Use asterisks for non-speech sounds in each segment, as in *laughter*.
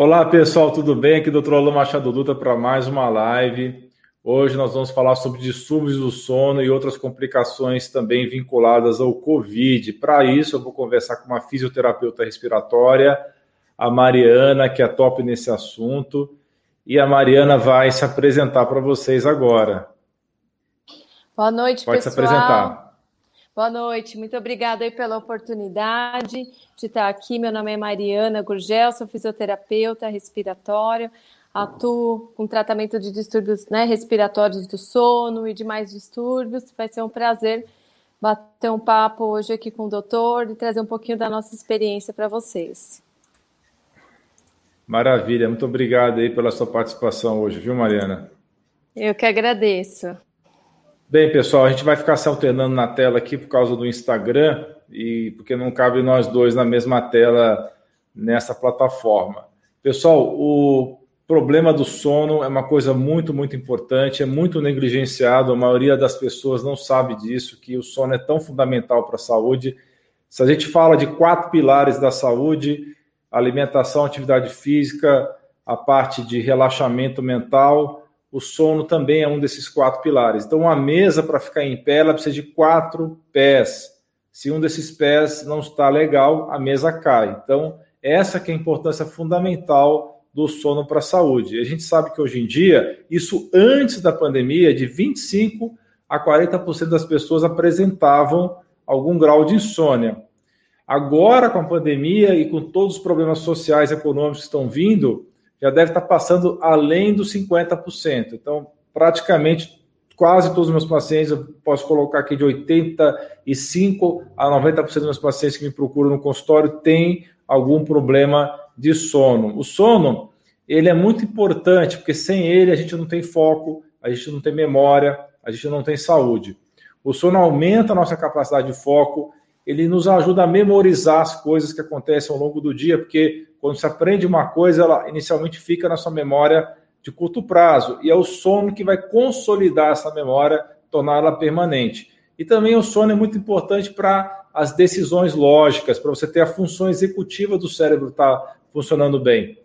Olá pessoal, tudo bem? Aqui Dr. Alô Machado Dutra para mais uma live. Hoje nós vamos falar sobre distúrbios do sono e outras complicações também vinculadas ao Covid. Para isso, eu vou conversar com uma fisioterapeuta respiratória, a Mariana, que é top nesse assunto. E a Mariana vai se apresentar para vocês agora. Boa noite, Pode pessoal. Pode se apresentar. Boa noite, muito obrigada aí pela oportunidade de estar aqui. Meu nome é Mariana Gurgel, sou fisioterapeuta respiratória, atuo com tratamento de distúrbios né, respiratórios do sono e demais distúrbios. Vai ser um prazer bater um papo hoje aqui com o doutor e trazer um pouquinho da nossa experiência para vocês. Maravilha, muito obrigado aí pela sua participação hoje, viu, Mariana? Eu que agradeço. Bem, pessoal, a gente vai ficar se alternando na tela aqui por causa do Instagram e porque não cabe nós dois na mesma tela nessa plataforma. Pessoal, o problema do sono é uma coisa muito, muito importante, é muito negligenciado, a maioria das pessoas não sabe disso, que o sono é tão fundamental para a saúde. Se a gente fala de quatro pilares da saúde, alimentação, atividade física, a parte de relaxamento mental, o sono também é um desses quatro pilares. Então, uma mesa para ficar em pé, ela precisa de quatro pés. Se um desses pés não está legal, a mesa cai. Então, essa que é a importância fundamental do sono para a saúde. A gente sabe que hoje em dia, isso antes da pandemia, de 25 a 40% das pessoas apresentavam algum grau de insônia. Agora, com a pandemia e com todos os problemas sociais e econômicos que estão vindo, já deve estar passando além dos 50%. Então, praticamente quase todos os meus pacientes, eu posso colocar aqui de 85 a 90% dos meus pacientes que me procuram no consultório têm algum problema de sono. O sono, ele é muito importante, porque sem ele a gente não tem foco, a gente não tem memória, a gente não tem saúde. O sono aumenta a nossa capacidade de foco, ele nos ajuda a memorizar as coisas que acontecem ao longo do dia, porque quando se aprende uma coisa, ela inicialmente fica na sua memória de curto prazo, e é o sono que vai consolidar essa memória, torná-la permanente. E também o sono é muito importante para as decisões lógicas, para você ter a função executiva do cérebro estar tá funcionando bem.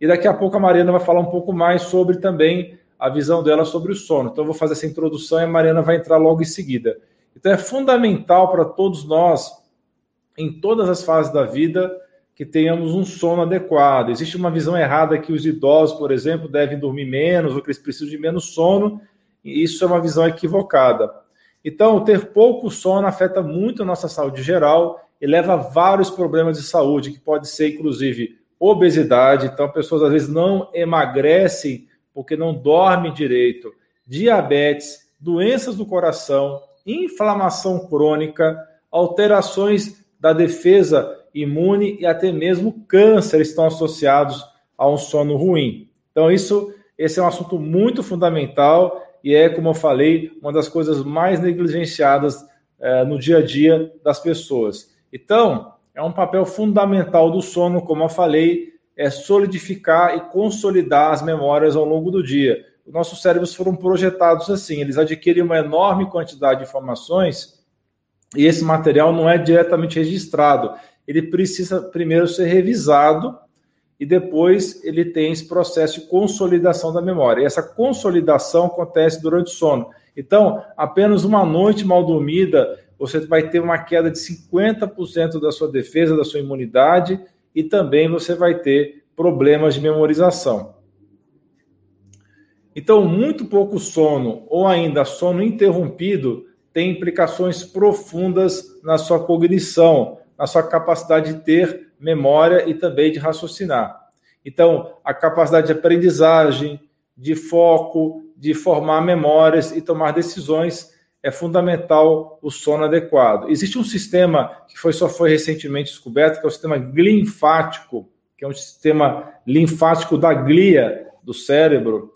E daqui a pouco a Mariana vai falar um pouco mais sobre também a visão dela sobre o sono. Então eu vou fazer essa introdução e a Mariana vai entrar logo em seguida. Então é fundamental para todos nós, em todas as fases da vida, que tenhamos um sono adequado. Existe uma visão errada que os idosos, por exemplo, devem dormir menos ou que eles precisam de menos sono, e isso é uma visão equivocada. Então, ter pouco sono afeta muito a nossa saúde geral e leva a vários problemas de saúde, que pode ser, inclusive, obesidade. Então, pessoas às vezes não emagrecem porque não dormem direito, diabetes, doenças do coração, inflamação crônica, alterações da defesa imune e até mesmo câncer estão associados a um sono ruim. Então, isso, esse é um assunto muito fundamental e é, como eu falei, uma das coisas mais negligenciadas é, no dia a dia das pessoas. Então, é um papel fundamental do sono, como eu falei, é solidificar e consolidar as memórias ao longo do dia. Os nossos cérebros foram projetados assim, eles adquirem uma enorme quantidade de informações e esse material não é diretamente registrado ele precisa primeiro ser revisado e depois ele tem esse processo de consolidação da memória. E essa consolidação acontece durante o sono. Então, apenas uma noite mal dormida, você vai ter uma queda de 50% da sua defesa, da sua imunidade e também você vai ter problemas de memorização. Então, muito pouco sono ou ainda sono interrompido tem implicações profundas na sua cognição, na sua capacidade de ter memória e também de raciocinar. Então, a capacidade de aprendizagem, de foco, de formar memórias e tomar decisões é fundamental o sono adequado. Existe um sistema que foi, só foi recentemente descoberto, que é o sistema linfático, que é um sistema linfático da glia do cérebro.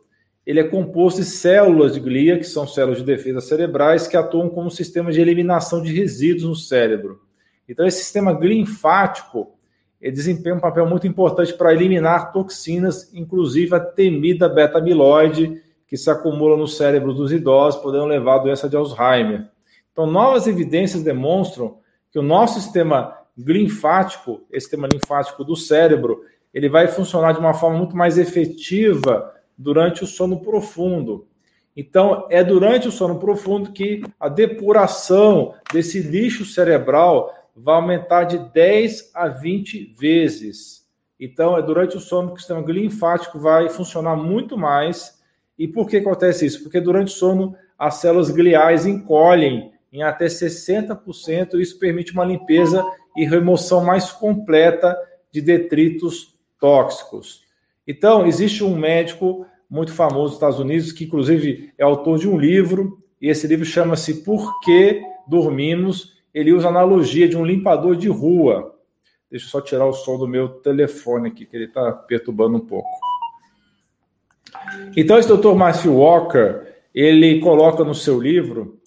Ele é composto de células de glia, que são células de defesa cerebrais, que atuam como um sistema de eliminação de resíduos no cérebro. Então, esse sistema linfático desempenha um papel muito importante para eliminar toxinas, inclusive a temida beta-amiloide, que se acumula no cérebro dos idosos, podendo levar à doença de Alzheimer. Então, novas evidências demonstram que o nosso sistema linfático, esse sistema linfático do cérebro, ele vai funcionar de uma forma muito mais efetiva durante o sono profundo. Então, é durante o sono profundo que a depuração desse lixo cerebral vai aumentar de 10 a 20 vezes. Então, é durante o sono que o sistema linfático vai funcionar muito mais. E por que acontece isso? Porque durante o sono as células gliais encolhem em até 60%, e isso permite uma limpeza e remoção mais completa de detritos tóxicos. Então, existe um médico muito famoso nos Estados Unidos, que inclusive é autor de um livro, e esse livro chama-se Por que Dormimos? Ele usa a analogia de um limpador de rua. Deixa eu só tirar o som do meu telefone aqui, que ele está perturbando um pouco. Então, esse doutor Matthew Walker, ele coloca no seu livro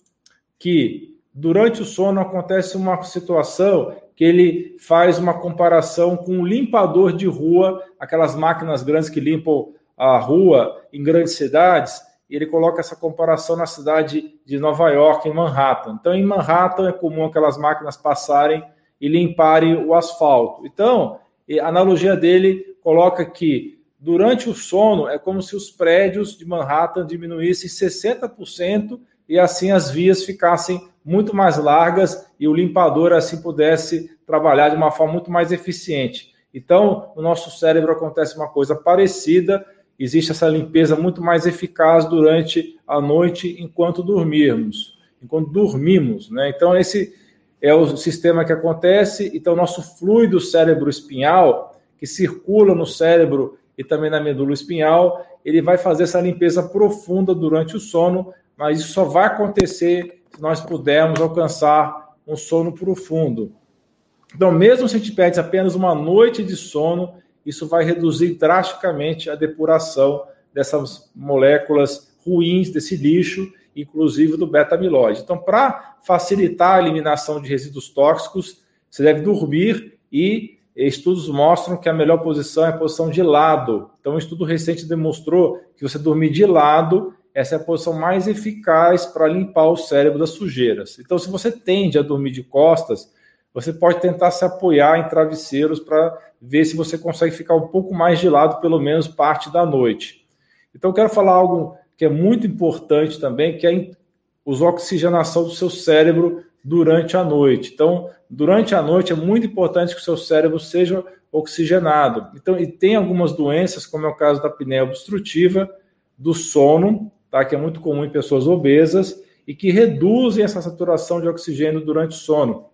que durante o sono acontece uma situação que ele faz uma comparação com um limpador de rua, aquelas máquinas grandes que limpam a rua em grandes cidades, e ele coloca essa comparação na cidade de Nova York, em Manhattan. Então, em Manhattan é comum aquelas máquinas passarem e limparem o asfalto. Então, a analogia dele coloca que durante o sono é como se os prédios de Manhattan diminuíssem 60% e assim as vias ficassem muito mais largas e o limpador assim pudesse trabalhar de uma forma muito mais eficiente. Então, no nosso cérebro acontece uma coisa parecida, existe essa limpeza muito mais eficaz durante a noite enquanto dormirmos, enquanto dormimos, né? Então esse é o sistema que acontece, então nosso fluido cérebro espinhal que circula no cérebro e também na medula espinhal, ele vai fazer essa limpeza profunda durante o sono, mas isso só vai acontecer se nós pudermos alcançar um sono profundo. Então, mesmo se a gente perde apenas uma noite de sono, isso vai reduzir drasticamente a depuração dessas moléculas ruins desse lixo, inclusive do beta-amiloide. Então, para facilitar a eliminação de resíduos tóxicos, você deve dormir e estudos mostram que a melhor posição é a posição de lado. Então, um estudo recente demonstrou que você dormir de lado, essa é a posição mais eficaz para limpar o cérebro das sujeiras. Então, se você tende a dormir de costas, você pode tentar se apoiar em travesseiros para ver se você consegue ficar um pouco mais de lado, pelo menos parte da noite. Então, quero falar algo que é muito importante também, que é a oxigenação do seu cérebro durante a noite. Então, durante a noite é muito importante que o seu cérebro seja oxigenado. Então, e tem algumas doenças, como é o caso da apneia obstrutiva, do sono, tá? que é muito comum em pessoas obesas, e que reduzem essa saturação de oxigênio durante o sono.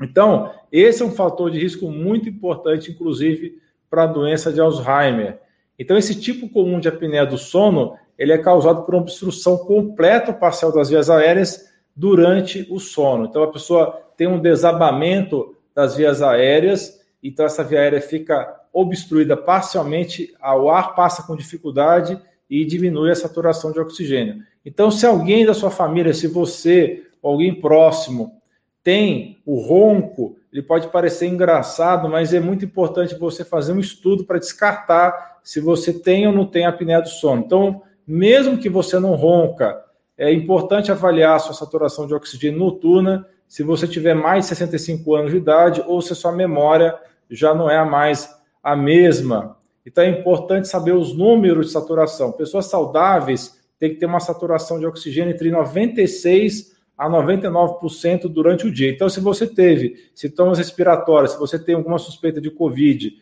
Então, esse é um fator de risco muito importante, inclusive, para a doença de Alzheimer. Então, esse tipo comum de apneia do sono, ele é causado por uma obstrução completa ou parcial das vias aéreas durante o sono. Então, a pessoa tem um desabamento das vias aéreas, então essa via aérea fica obstruída parcialmente, o ar passa com dificuldade e diminui a saturação de oxigênio. Então, se alguém da sua família, se você, alguém próximo, tem o ronco, ele pode parecer engraçado, mas é muito importante você fazer um estudo para descartar se você tem ou não tem apneia do sono. Então, mesmo que você não ronca, é importante avaliar a sua saturação de oxigênio noturna se você tiver mais de 65 anos de idade ou se a sua memória já não é mais a mesma. Então é importante saber os números de saturação. Pessoas saudáveis têm que ter uma saturação de oxigênio entre 96 a 99% durante o dia. Então, se você teve sintomas respiratórios, se você tem alguma suspeita de Covid,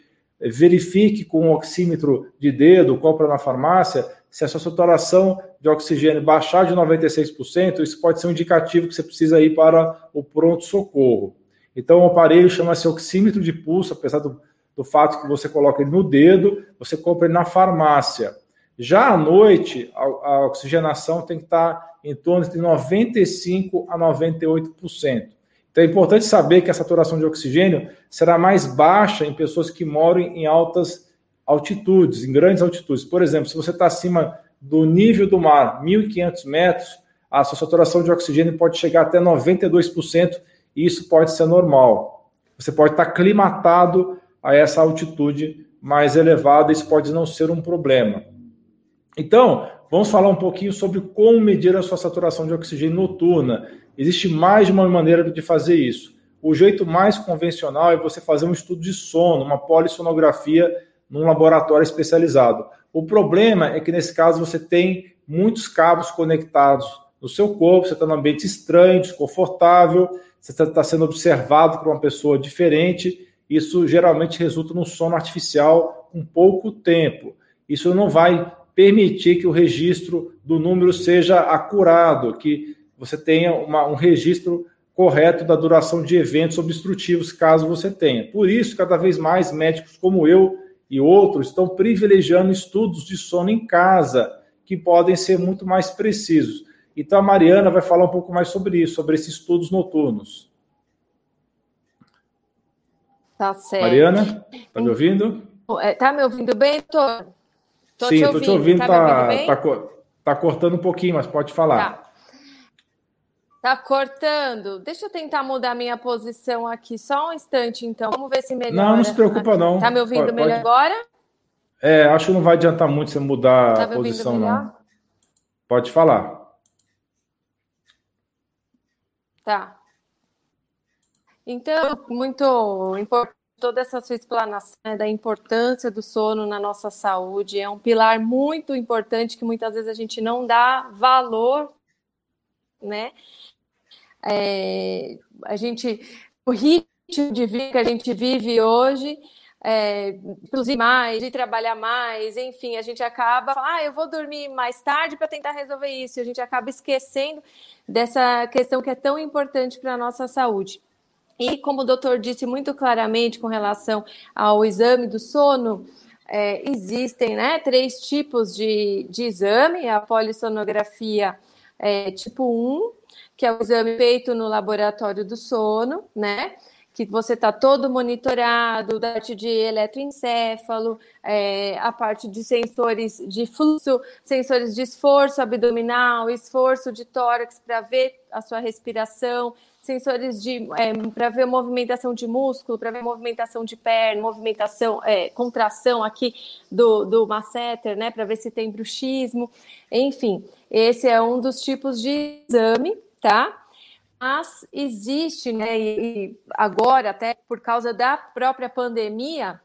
eh, verifique com um oxímetro de dedo, compra na farmácia, se a sua saturação de oxigênio baixar de 96%, isso pode ser um indicativo que você precisa ir para o pronto-socorro. Então, o aparelho chama-se oxímetro de pulso, apesar do, do fato que você coloca ele no dedo, você compra ele na farmácia. Já à noite, a, a oxigenação tem que estar em torno de 95% a 98%. Então é importante saber que a saturação de oxigênio será mais baixa em pessoas que moram em altas altitudes, em grandes altitudes. Por exemplo, se você está acima do nível do mar, 1.500 metros, a sua saturação de oxigênio pode chegar até 92%, e isso pode ser normal. Você pode estar climatado a essa altitude mais elevada, isso pode não ser um problema. Então, vamos falar um pouquinho sobre como medir a sua saturação de oxigênio noturna. Existe mais de uma maneira de fazer isso. o jeito mais convencional é você fazer um estudo de sono, uma polissonografia num laboratório especializado. O problema é que nesse caso você tem muitos cabos conectados no seu corpo, você está num ambiente estranho, desconfortável, você está tá sendo observado por uma pessoa diferente. Isso geralmente resulta num sono artificial com pouco tempo. Isso não vai permitir que o registro do número seja acurado, que você tenha uma, um registro correto da duração de eventos obstrutivos, caso você tenha. Por isso, cada vez mais médicos como eu e outros estão privilegiando estudos de sono em casa, que podem ser muito mais precisos. Então, a Mariana vai falar um pouco mais sobre isso, sobre esses estudos noturnos. Tá certo. Mariana, tá me ouvindo? É, tá me ouvindo bem, doutor? Tô Sim, estou te ouvindo, tá, tá, tá, tá, cortando um pouquinho, mas pode falar. Tá. Tá cortando. Deixa eu tentar mudar minha posição aqui só um instante, então. Vamos ver se melhora. Não, não se preocupa, não. Tá me ouvindo pode, melhor agora? É, acho que não vai adiantar muito você mudar tá a posição, não. Pode falar. Tá. Então, muito importante toda essa sua explanação né, da importância do sono na nossa saúde. É um pilar muito importante que muitas vezes a gente não dá valor, né? É, a gente, o ritmo de vida que a gente vive hoje, é, mais, de trabalhar mais, enfim, a gente acaba, ah, eu vou dormir mais tarde para tentar resolver isso, a gente acaba esquecendo dessa questão que é tão importante para a nossa saúde. E como o doutor disse muito claramente com relação ao exame do sono, é, existem né, três tipos de, de exame: a polissonografia é, tipo 1, que é o exame feito no laboratório do sono, né? Que você está todo monitorado, da parte de eletroencefalo, é, a parte de sensores de fluxo, sensores de esforço abdominal, esforço de tórax para ver a sua respiração, sensores de é, para ver movimentação de músculo, para ver movimentação de perna, movimentação, é, contração aqui do, do masseter, né, para ver se tem bruxismo, enfim, esse é um dos tipos de exame, tá? Mas existe, né, e agora, até por causa da própria pandemia,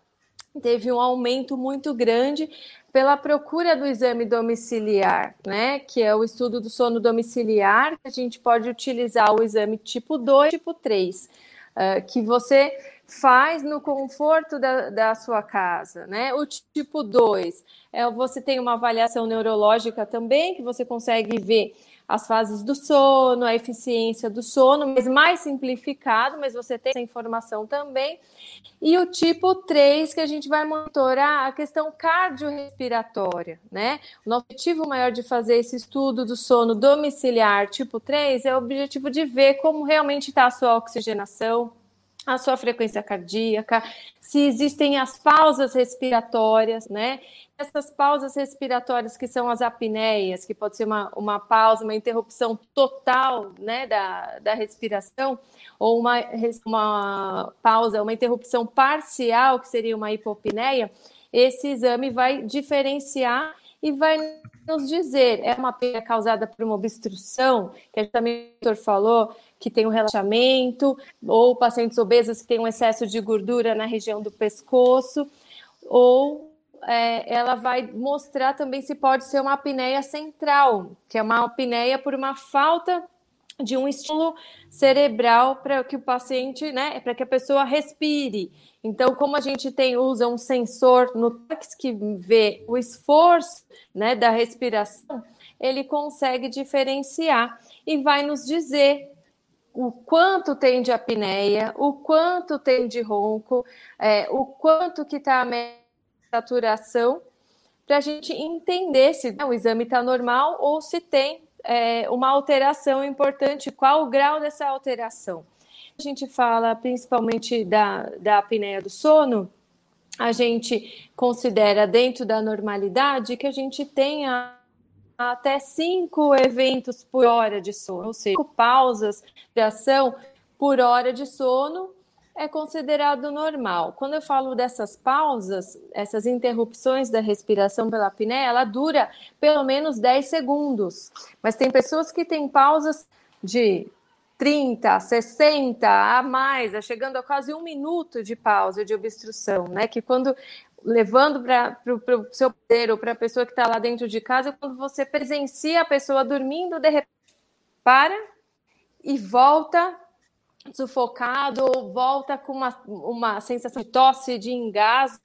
teve um aumento muito grande pela procura do exame domiciliar, né? Que é o estudo do sono domiciliar, que a gente pode utilizar o exame tipo 2 tipo 3, uh, ah, que você faz no conforto da, da sua casa, né? O tipo 2 é você tem uma avaliação neurológica também, que você consegue ver as fases do sono, a eficiência do sono, mas mais simplificado, mas você tem essa informação também. E o tipo 3, que a gente vai monitorar a questão cardiorrespiratória, né? O objetivo maior de fazer esse estudo do sono domiciliar tipo 3 é o objetivo de ver como realmente está a sua oxigenação, a sua frequência cardíaca, se existem as pausas respiratórias, né? Essas pausas respiratórias que são as apneias, que pode ser uma, uma pausa, uma interrupção total, né, da, da respiração, ou uma, uma pausa, uma interrupção parcial, que seria uma hipopneia, esse exame vai diferenciar e vai nos dizer, é uma apneia causada por uma obstrução, que também o doutor falou, que tem um relaxamento, ou pacientes obesos que têm um excesso de gordura na região do pescoço, ou é, ela vai mostrar também se pode ser uma apneia central, que é uma apneia por uma falta de um estímulo cerebral para que o paciente, né, para que a pessoa respire. Então, como a gente tem usa um sensor no tórax que vê o esforço, né, da respiração, ele consegue diferenciar e vai nos dizer o quanto tem de apneia, o quanto tem de ronco, é, o quanto que está saturação, para a gente entender se né, o exame está normal ou se tem é, uma alteração importante, qual o grau dessa alteração. A gente fala principalmente da, da apneia do sono, a gente considera dentro da normalidade que a gente tenha até cinco eventos por hora de sono, ou seja, cinco pausas de ação por hora de sono é considerado normal. Quando eu falo dessas pausas, essas interrupções da respiração pela apneia, ela dura pelo menos 10 segundos. Mas tem pessoas que têm pausas de 30, 60, a mais, a chegando a quase um minuto de pausa de obstrução, né? Que quando levando para o seu poder ou para a pessoa que está lá dentro de casa, quando você presencia a pessoa dormindo, de repente para e volta sufocado ou volta com uma, uma sensação de tosse, de engasgo,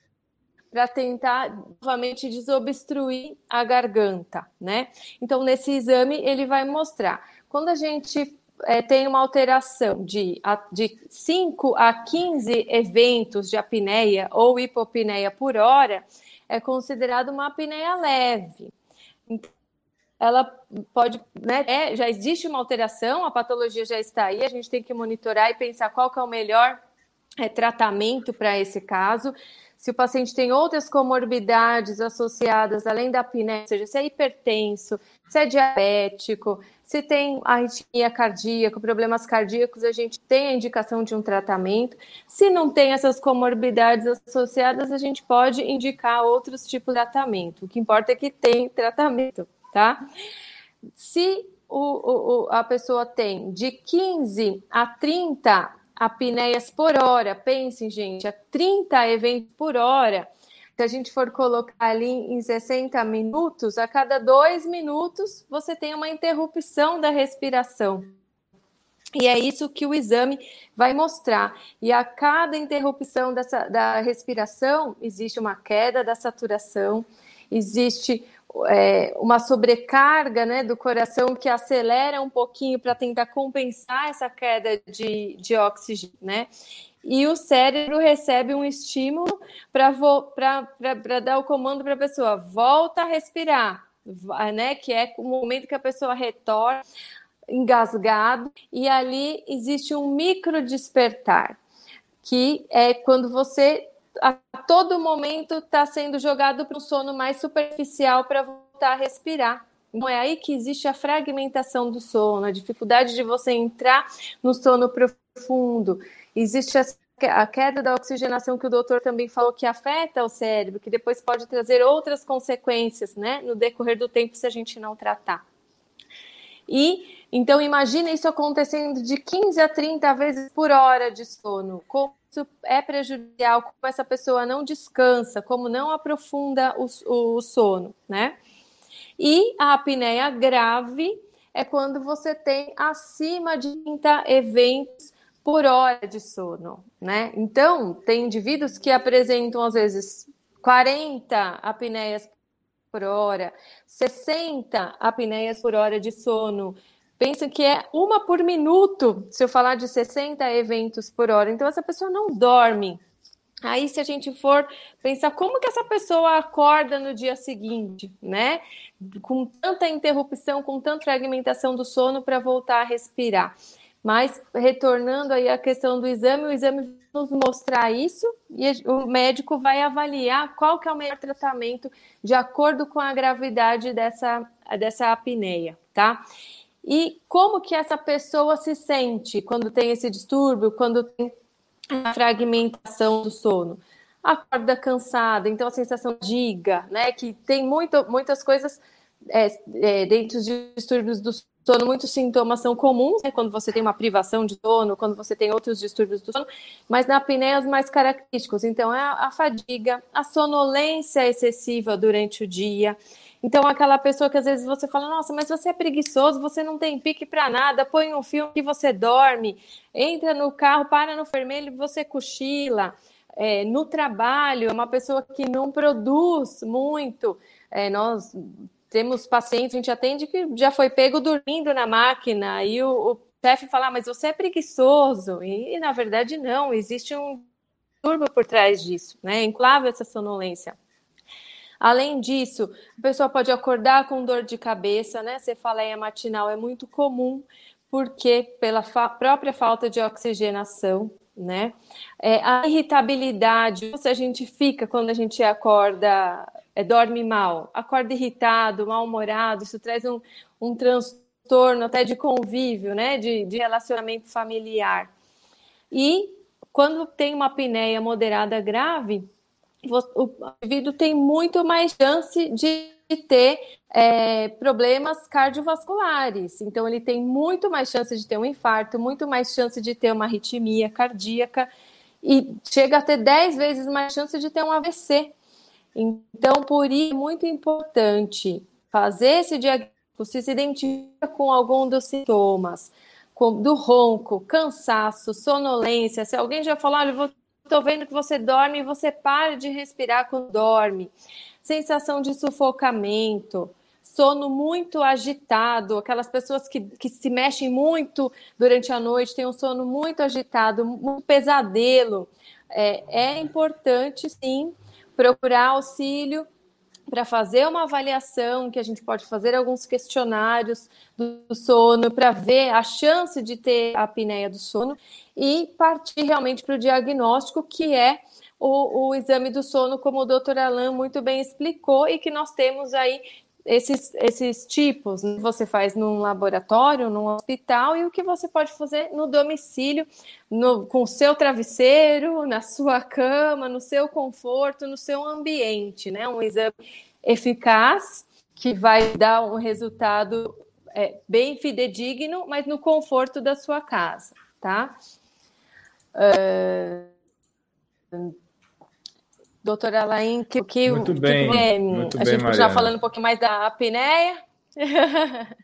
para tentar novamente desobstruir a garganta, né? Então, nesse exame, ele vai mostrar. Quando a gente é, tem uma alteração de, de 5 a 15 eventos de apneia ou hipopneia por hora, é considerado uma apneia leve. Então, ela pode, né, é, já existe uma alteração, a patologia já está aí, a gente tem que monitorar e pensar qual que é o melhor é, tratamento para esse caso. Se o paciente tem outras comorbidades associadas, além da apneia, ou seja, se é hipertenso, se é diabético, se tem arritmia cardíaca, problemas cardíacos, a gente tem a indicação de um tratamento. Se não tem essas comorbidades associadas, a gente pode indicar outros tipos de tratamento. O que importa é que tem tratamento, tá? Se o, o, a pessoa tem de 15 a 30 apneias por hora, pensem, gente, a 30 eventos por hora, se a gente for colocar ali em 60 minutos, a cada dois minutos você tem uma interrupção da respiração. E é isso que o exame vai mostrar. E a cada interrupção dessa, da respiração, existe uma queda da saturação, existe é, uma sobrecarga né, do coração que acelera um pouquinho para tentar compensar essa queda de, de oxigênio. Né? e o cérebro recebe um estímulo para dar o comando para a pessoa, volta a respirar, né? Que é o momento que a pessoa retorna engasgado, e ali existe um micro despertar, que é quando você a todo momento está sendo jogado para um sono mais superficial para voltar a respirar. Então é aí que existe a fragmentação do sono, a dificuldade de você entrar no sono profundo. Existe a queda da oxigenação que o doutor também falou que afeta o cérebro, que depois pode trazer outras consequências, né, no decorrer do tempo se a gente não tratar. E então imagina isso acontecendo de 15 a 30 vezes por hora de sono. Como é prejudicial, como essa pessoa não descansa, como não aprofunda o, o sono, né? E a apneia grave é quando você tem acima de 30 eventos por hora de sono, né? Então, tem indivíduos que apresentam às vezes 40 apneias por hora, 60 apneias por hora de sono. Pensa que é uma por minuto, se eu falar de 60 eventos por hora. Então, essa pessoa não dorme. Aí, se a gente for pensar como que essa pessoa acorda no dia seguinte, né? Com tanta interrupção, com tanta fragmentação do sono para voltar a respirar. Mas retornando aí à questão do exame, o exame nos mostrar isso e o médico vai avaliar qual que é o melhor tratamento de acordo com a gravidade dessa, dessa apneia, tá? E como que essa pessoa se sente quando tem esse distúrbio, quando tem a fragmentação do sono? Acorda cansada, então a sensação de diga, né? Que tem muito, muitas coisas é, é, dentro dos distúrbios do sono, muitos sintomas são comuns, né, quando você tem uma privação de sono, quando você tem outros distúrbios do sono, mas na apneia os mais característicos. Então, é a, a fadiga, a sonolência excessiva durante o dia. Então, aquela pessoa que às vezes você fala, nossa, mas você é preguiçoso, você não tem pique para nada, põe um filme que você dorme, entra no carro, para no vermelho você cochila. É, no trabalho, é uma pessoa que não produz muito. É, nós temos pacientes, a gente atende que já foi pego dormindo na máquina e o, o chefe fala, ah, mas você é preguiçoso. E, e, na verdade não, existe um turbo por trás disso, né? Enclave essa sonolência. Além disso, a pessoa pode acordar com dor de cabeça, né? Cefaleia matinal é muito comum, porque pela fa própria falta de oxigenação, né? É, a irritabilidade, se a gente fica quando a gente acorda é, dorme mal, acorda irritado, mal-humorado, isso traz um, um transtorno até de convívio, né, de, de relacionamento familiar. E quando tem uma apneia moderada grave, o indivíduo tem muito mais chance de ter é, problemas cardiovasculares. Então, ele tem muito mais chance de ter um infarto, muito mais chance de ter uma arritmia cardíaca e chega a ter 10 vezes mais chance de ter um AVC. Então, por isso é muito importante fazer esse diagnóstico, se se identifica com algum dos sintomas, com, do ronco, cansaço, sonolência, se alguém já falou, olha, estou vendo que você dorme e você para de respirar quando dorme, sensação de sufocamento, sono muito agitado, aquelas pessoas que, que se mexem muito durante a noite, têm um sono muito agitado, um pesadelo. É, é importante, sim, procurar auxílio para fazer uma avaliação, que a gente pode fazer alguns questionários do sono para ver a chance de ter a apneia do sono e partir realmente para o diagnóstico, que é o, o, exame do sono, como o doutor Alain muito bem explicou, e que nós temos aí esses, esses tipos. Né? Você faz num laboratório, num hospital, e o que você pode fazer no domicílio, no, com o seu travesseiro, na sua cama, no seu conforto, no seu ambiente, né? Um exame eficaz que vai dar um resultado é, bem fidedigno, mas no conforto da sua casa, tá? Uh, Doutora Alain, que, que, muito bem, que, é, muito a bem, gente já falando um pouquinho mais da apneia. *laughs*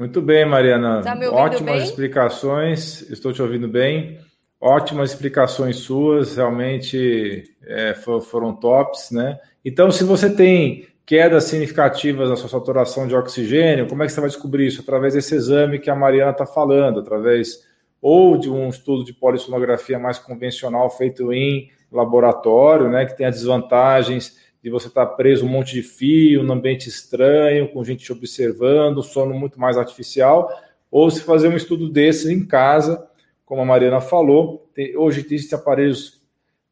Muito bem, Mariana. Tá Ótimas bem? explicações. Estou te ouvindo bem. Ótimas explicações suas, realmente é, foram tops, né? Então, se você tem quedas significativas na sua saturação de oxigênio, como é que você vai descobrir isso? Através desse exame que a Mariana está falando, através ou de um estudo de polissonografia mais convencional feito em laboratório, né, que tem as desvantagens de você estar preso um monte de fio, num ambiente estranho, com gente te observando, sono muito mais artificial, ou se fazer um estudo desses em casa, como a Mariana falou. Tem, hoje existem aparelhos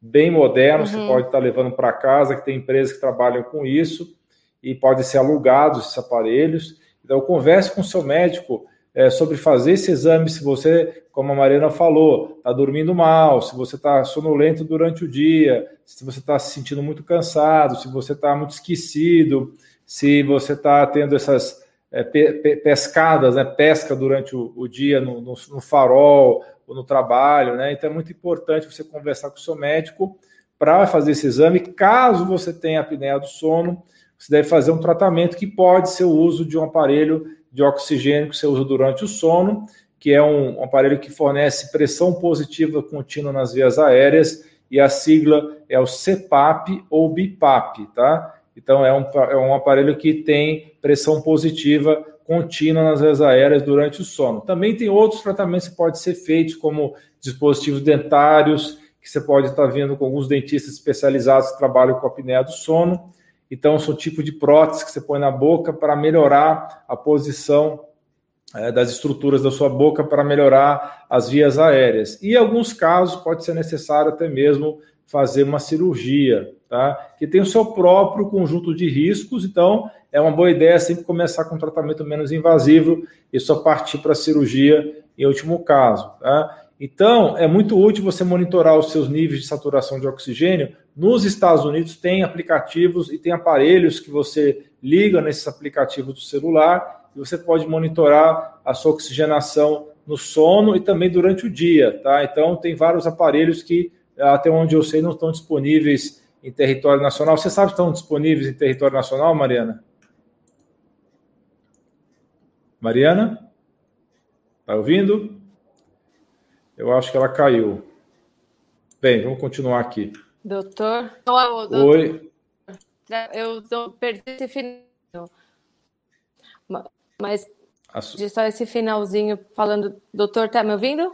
bem modernos, uhum. você pode estar levando para casa, que tem empresas que trabalham com isso, e podem ser alugados esses aparelhos. Então, converse com o seu médico é, sobre fazer esse exame se você, como a Mariana falou, está dormindo mal, se você está sonolento durante o dia, se você está se sentindo muito cansado, se você está muito esquecido, se você está tendo essas é, pe pe pescadas, né, pesca durante o, o dia no, no, no, farol ou no trabalho, né? Então é muito importante você conversar com o seu médico para fazer esse exame. Caso você tenha apneia do sono, você deve fazer um tratamento que pode ser o uso de um aparelho de oxigênio que você usa durante o sono, que é um, aparelho que fornece pressão positiva contínua nas vias aéreas, e a sigla é o CPAP ou BIPAP, tá? Então, é um, é um aparelho que tem pressão positiva contínua nas vias aéreas durante o sono. Também tem outros tratamentos que podem ser feitos, como dispositivos dentários, que você pode estar vendo com alguns dentistas especializados que trabalham com a apneia do sono. Então, são tipo de prótese que você põe na boca para melhorar a posição é, das estruturas da sua boca para melhorar as vias aéreas. E em alguns casos pode ser necessário até mesmo fazer uma cirurgia, tá? Que tem o seu próprio conjunto de riscos, então é uma boa ideia sempre começar com um tratamento menos invasivo e só partir para a cirurgia em último caso, tá? Então, é muito útil você monitorar os seus níveis de saturação de oxigênio. Nos Estados Unidos, tem aplicativos e tem aparelhos que você liga nesses aplicativos do celular e você pode monitorar a sua oxigenação no sono e também durante o dia, tá? Então, tem vários aparelhos que, até onde eu sei, não estão disponíveis em território nacional. Você sabe se estão disponíveis em território nacional, Mariana? Mariana? Está ouvindo? Eu acho que ela caiu. Bem, vamos continuar aqui. Doutor? Oi. Eu perdi esse final. Mas de só esse finalzinho falando, doutor, tá me ouvindo?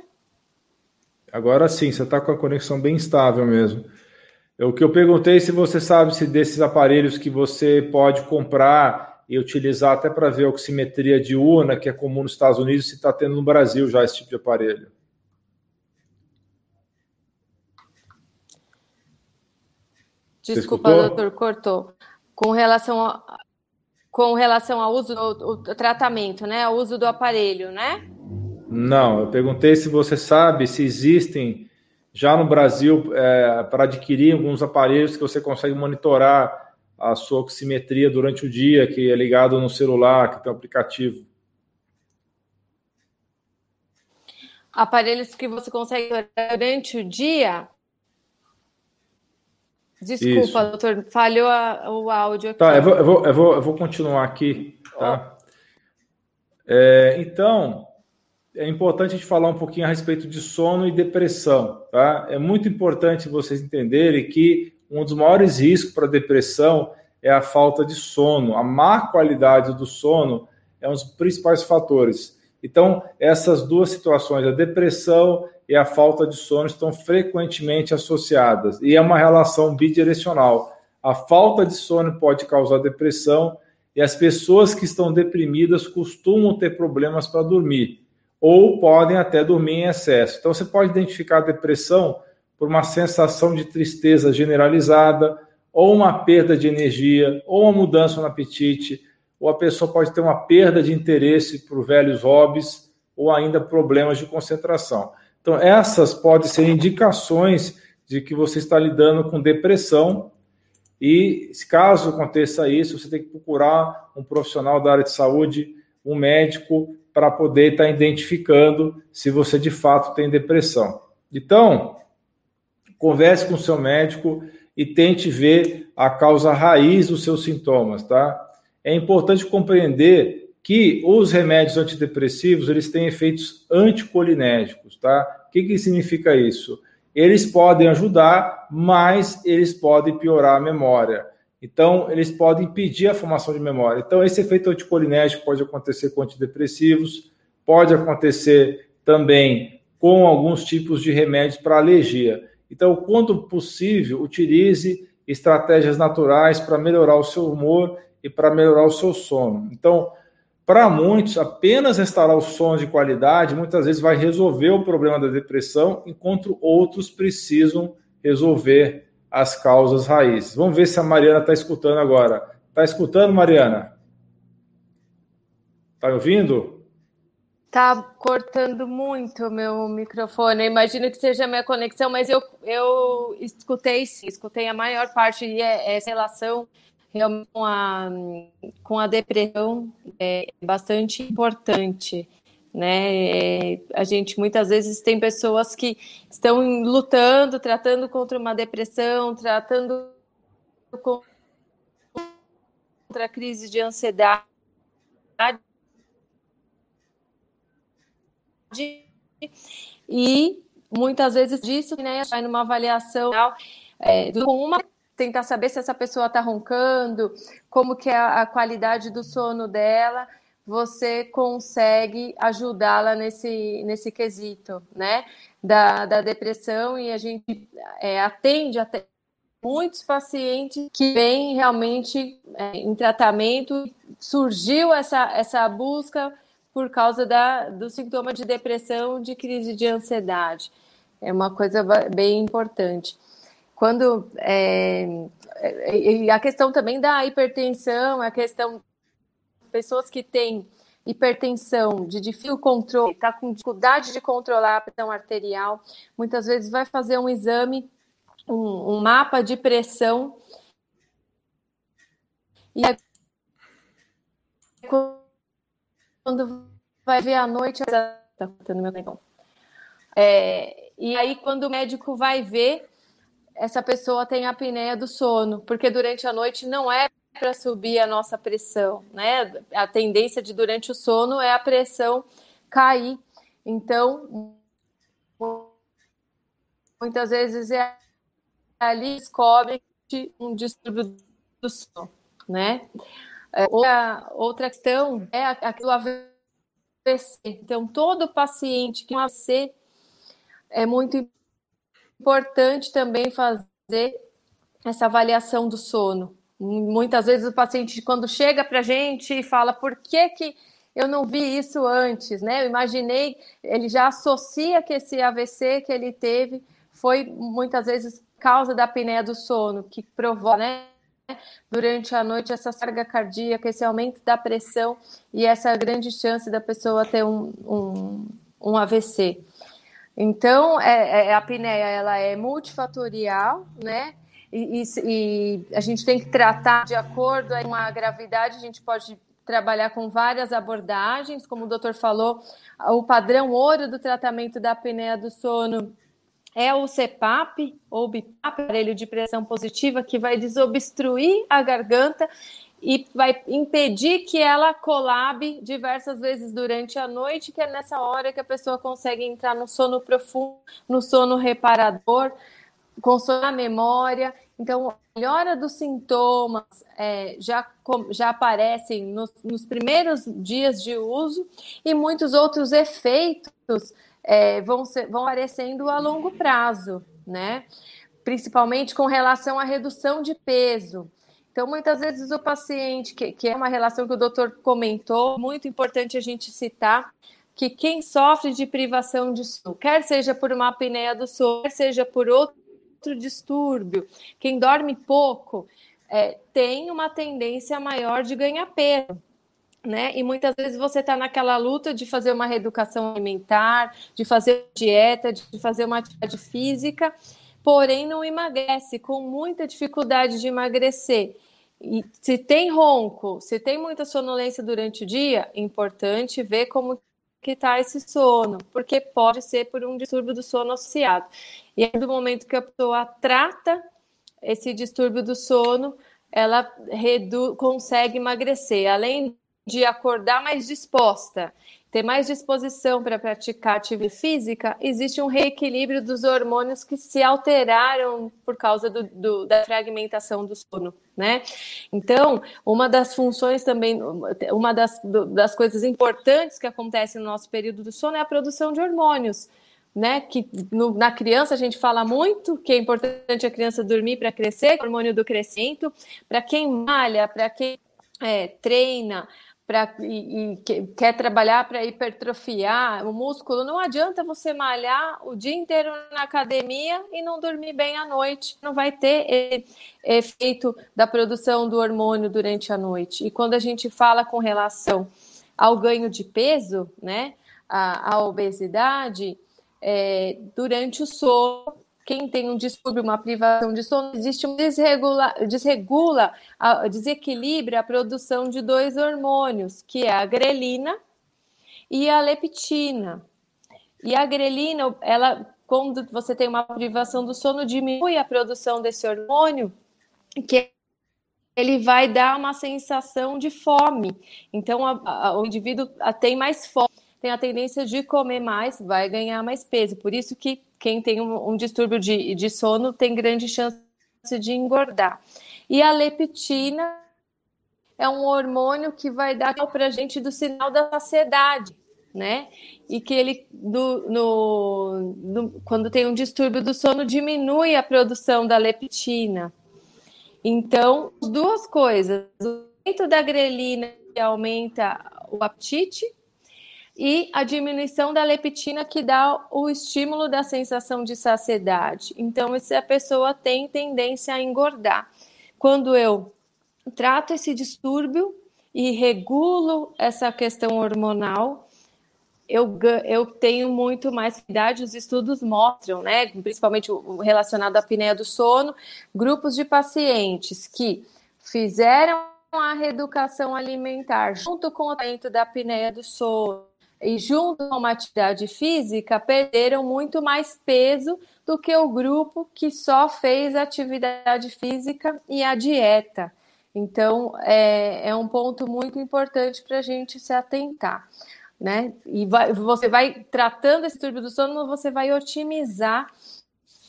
Agora sim, você está com a conexão bem estável mesmo. O que eu perguntei se você sabe se desses aparelhos que você pode comprar e utilizar até para ver a oximetria diurna, que é comum nos Estados Unidos, se está tendo no Brasil já esse tipo de aparelho. Desculpa, doutor, cortou. Com relação, a, com relação ao uso do tratamento, né? Ao uso do aparelho, né? Não, eu perguntei se você sabe se existem já no Brasil é, para adquirir alguns aparelhos que você consegue monitorar a sua oximetria durante o dia, que é ligado no celular, que tem um aplicativo. Aparelhos que você consegue durante o dia? Desculpa, Isso. doutor, falhou a, o áudio aqui. Tá, eu vou, eu vou, eu vou, eu vou continuar aqui, tá? Oh. É, então, é importante a gente falar um pouquinho a respeito de sono e depressão, tá? É muito importante vocês entenderem que um dos maiores riscos para depressão é a falta de sono. A má qualidade do sono é um dos principais fatores. Então, essas duas situações, a depressão e a falta de sono, estão frequentemente associadas e é uma relação bidirecional. A falta de sono pode causar depressão e as pessoas que estão deprimidas costumam ter problemas para dormir ou podem até dormir em excesso. Então, você pode identificar a depressão por uma sensação de tristeza generalizada, ou uma perda de energia, ou uma mudança no apetite, ou a pessoa pode ter uma perda de interesse por velhos hobbies, ou ainda problemas de concentração. Então, essas podem ser indicações de que você está lidando com depressão. E, caso aconteça isso, você tem que procurar um profissional da área de saúde, um médico, para poder estar identificando se você de fato tem depressão. Então, converse com o seu médico e tente ver a causa raiz dos seus sintomas, tá? É importante compreender que os remédios antidepressivos, eles têm efeitos anticolinérgicos, tá? O que, que significa isso? Eles podem ajudar, mas eles podem piorar a memória. Então, eles podem impedir a formação de memória. Então, esse efeito anticolinérgico pode acontecer com antidepressivos, pode acontecer também com alguns tipos de remédios para alergia. Então, quando possível, utilize estratégias naturais para melhorar o seu humor e para melhorar o seu sono. Então, para muitos, apenas restaurar o sono de qualidade muitas vezes vai resolver o problema da depressão, enquanto outros precisam resolver as causas raízes. Vamos ver se a Mariana está escutando agora. Está escutando, Mariana? Está ouvindo? Tá cortando muito meu microfone. Eu imagino que seja a minha conexão, mas eu, eu escutei sim, escutei a maior parte e é, essa relação realmente com a, com a depressão é bastante importante. Né? É, a gente muitas vezes tem pessoas que estão lutando, tratando contra uma depressão, tratando contra a crise de ansiedade e muitas vezes disso, né, vai numa avaliação é, com uma tentar saber se essa pessoa está roncando, como que é a qualidade do sono dela, você consegue ajudá-la nesse, nesse quesito, né, da, da depressão e a gente é, atende até muitos pacientes que vêm realmente é, em tratamento, surgiu essa, essa busca por causa da, do sintoma de depressão, de crise de ansiedade. É uma coisa bem importante. Quando é, e a questão também da hipertensão, a questão pessoas que têm hipertensão, de difícil controle, está com dificuldade de controlar a pressão arterial, muitas vezes vai fazer um exame, um, um mapa de pressão e aí, quando vai ver à noite, tá meu. É, e aí, quando o médico vai ver, essa pessoa tem a apneia do sono, porque durante a noite não é para subir a nossa pressão, né? A tendência de durante o sono é a pressão cair. Então, muitas vezes é ali descobre um distúrbio do sono, né? É, outra, outra questão é aquilo AVC. Então, todo paciente que tem AVC é muito importante também fazer essa avaliação do sono. Muitas vezes o paciente, quando chega para a gente e fala por que, que eu não vi isso antes, né? Eu imaginei, ele já associa que esse AVC que ele teve foi muitas vezes causa da apneia do sono, que provoca, né? durante a noite essa carga cardíaca, esse aumento da pressão e essa grande chance da pessoa ter um, um, um AVC. Então, é, é, a apneia ela é multifatorial, né? e, e, e a gente tem que tratar de acordo com a gravidade, a gente pode trabalhar com várias abordagens, como o doutor falou, o padrão ouro do tratamento da apneia do sono é o CPAP, ou BIPAP, aparelho de pressão positiva, que vai desobstruir a garganta e vai impedir que ela colabe diversas vezes durante a noite, que é nessa hora que a pessoa consegue entrar no sono profundo, no sono reparador, consolar a memória. Então, melhora dos sintomas é, já, já aparecem nos, nos, primeiros dias de uso e muitos outros efeitos é, vão, ser, vão aparecendo a longo prazo, né? Principalmente com relação à redução de peso. Então, muitas vezes o paciente, que, que é uma relação que o doutor comentou, muito importante a gente citar, que quem sofre de privação de sono, quer seja por uma apneia do sono, quer seja por outro distúrbio, quem dorme pouco, é, tem uma tendência maior de ganhar peso. Né? E muitas vezes você está naquela luta de fazer uma reeducação alimentar, de fazer dieta, de fazer uma atividade física, porém não emagrece, com muita dificuldade de emagrecer. E se tem ronco, se tem muita sonolência durante o dia, importante ver como que está esse sono, porque pode ser por um distúrbio do sono associado. E aí, do momento que a pessoa trata esse distúrbio do sono, ela consegue emagrecer, além de acordar mais disposta, ter mais disposição para praticar atividade física, existe um reequilíbrio dos hormônios que se alteraram por causa do, do, da fragmentação do sono, né? Então, uma das funções também, uma das, das coisas importantes que acontece no nosso período do sono é a produção de hormônios. Né, que no, na criança a gente fala muito que é importante a criança dormir para crescer, hormônio do crescimento, para quem malha, para quem é, treina, pra, e, e quer trabalhar para hipertrofiar o músculo, não adianta você malhar o dia inteiro na academia e não dormir bem à noite. Não vai ter efeito da produção do hormônio durante a noite. E quando a gente fala com relação ao ganho de peso, né, a, a obesidade, é, durante o sono, quem tem um distúrbio, uma privação de sono, existe um desregula, desregula, desequilibra a produção de dois hormônios, que é a grelina e a leptina. E a grelina, ela, quando você tem uma privação do sono, diminui a produção desse hormônio, que ele vai dar uma sensação de fome. Então, a, a, o indivíduo tem mais fome, tem a tendência de comer mais, vai ganhar mais peso. Por isso que quem tem um, um distúrbio de, de sono tem grande chance de engordar. E a leptina é um hormônio que vai dar para a gente do sinal da saciedade, né? E que ele, do, no, no, quando tem um distúrbio do sono, diminui a produção da leptina. Então, duas coisas: o aumento da grelina aumenta o apetite e a diminuição da leptina que dá o estímulo da sensação de saciedade. Então, essa pessoa tem tendência a engordar. Quando eu trato esse distúrbio e regulo essa questão hormonal, eu, eu tenho muito mais idade, os estudos mostram, né, principalmente relacionado à apneia do sono, grupos de pacientes que fizeram a reeducação alimentar junto com o tratamento da apneia do sono, e junto com uma atividade física perderam muito mais peso do que o grupo que só fez atividade física e a dieta. Então, é, é um ponto muito importante para a gente se atentar. Né? E vai, você vai tratando esse distúrbio do sono, você vai otimizar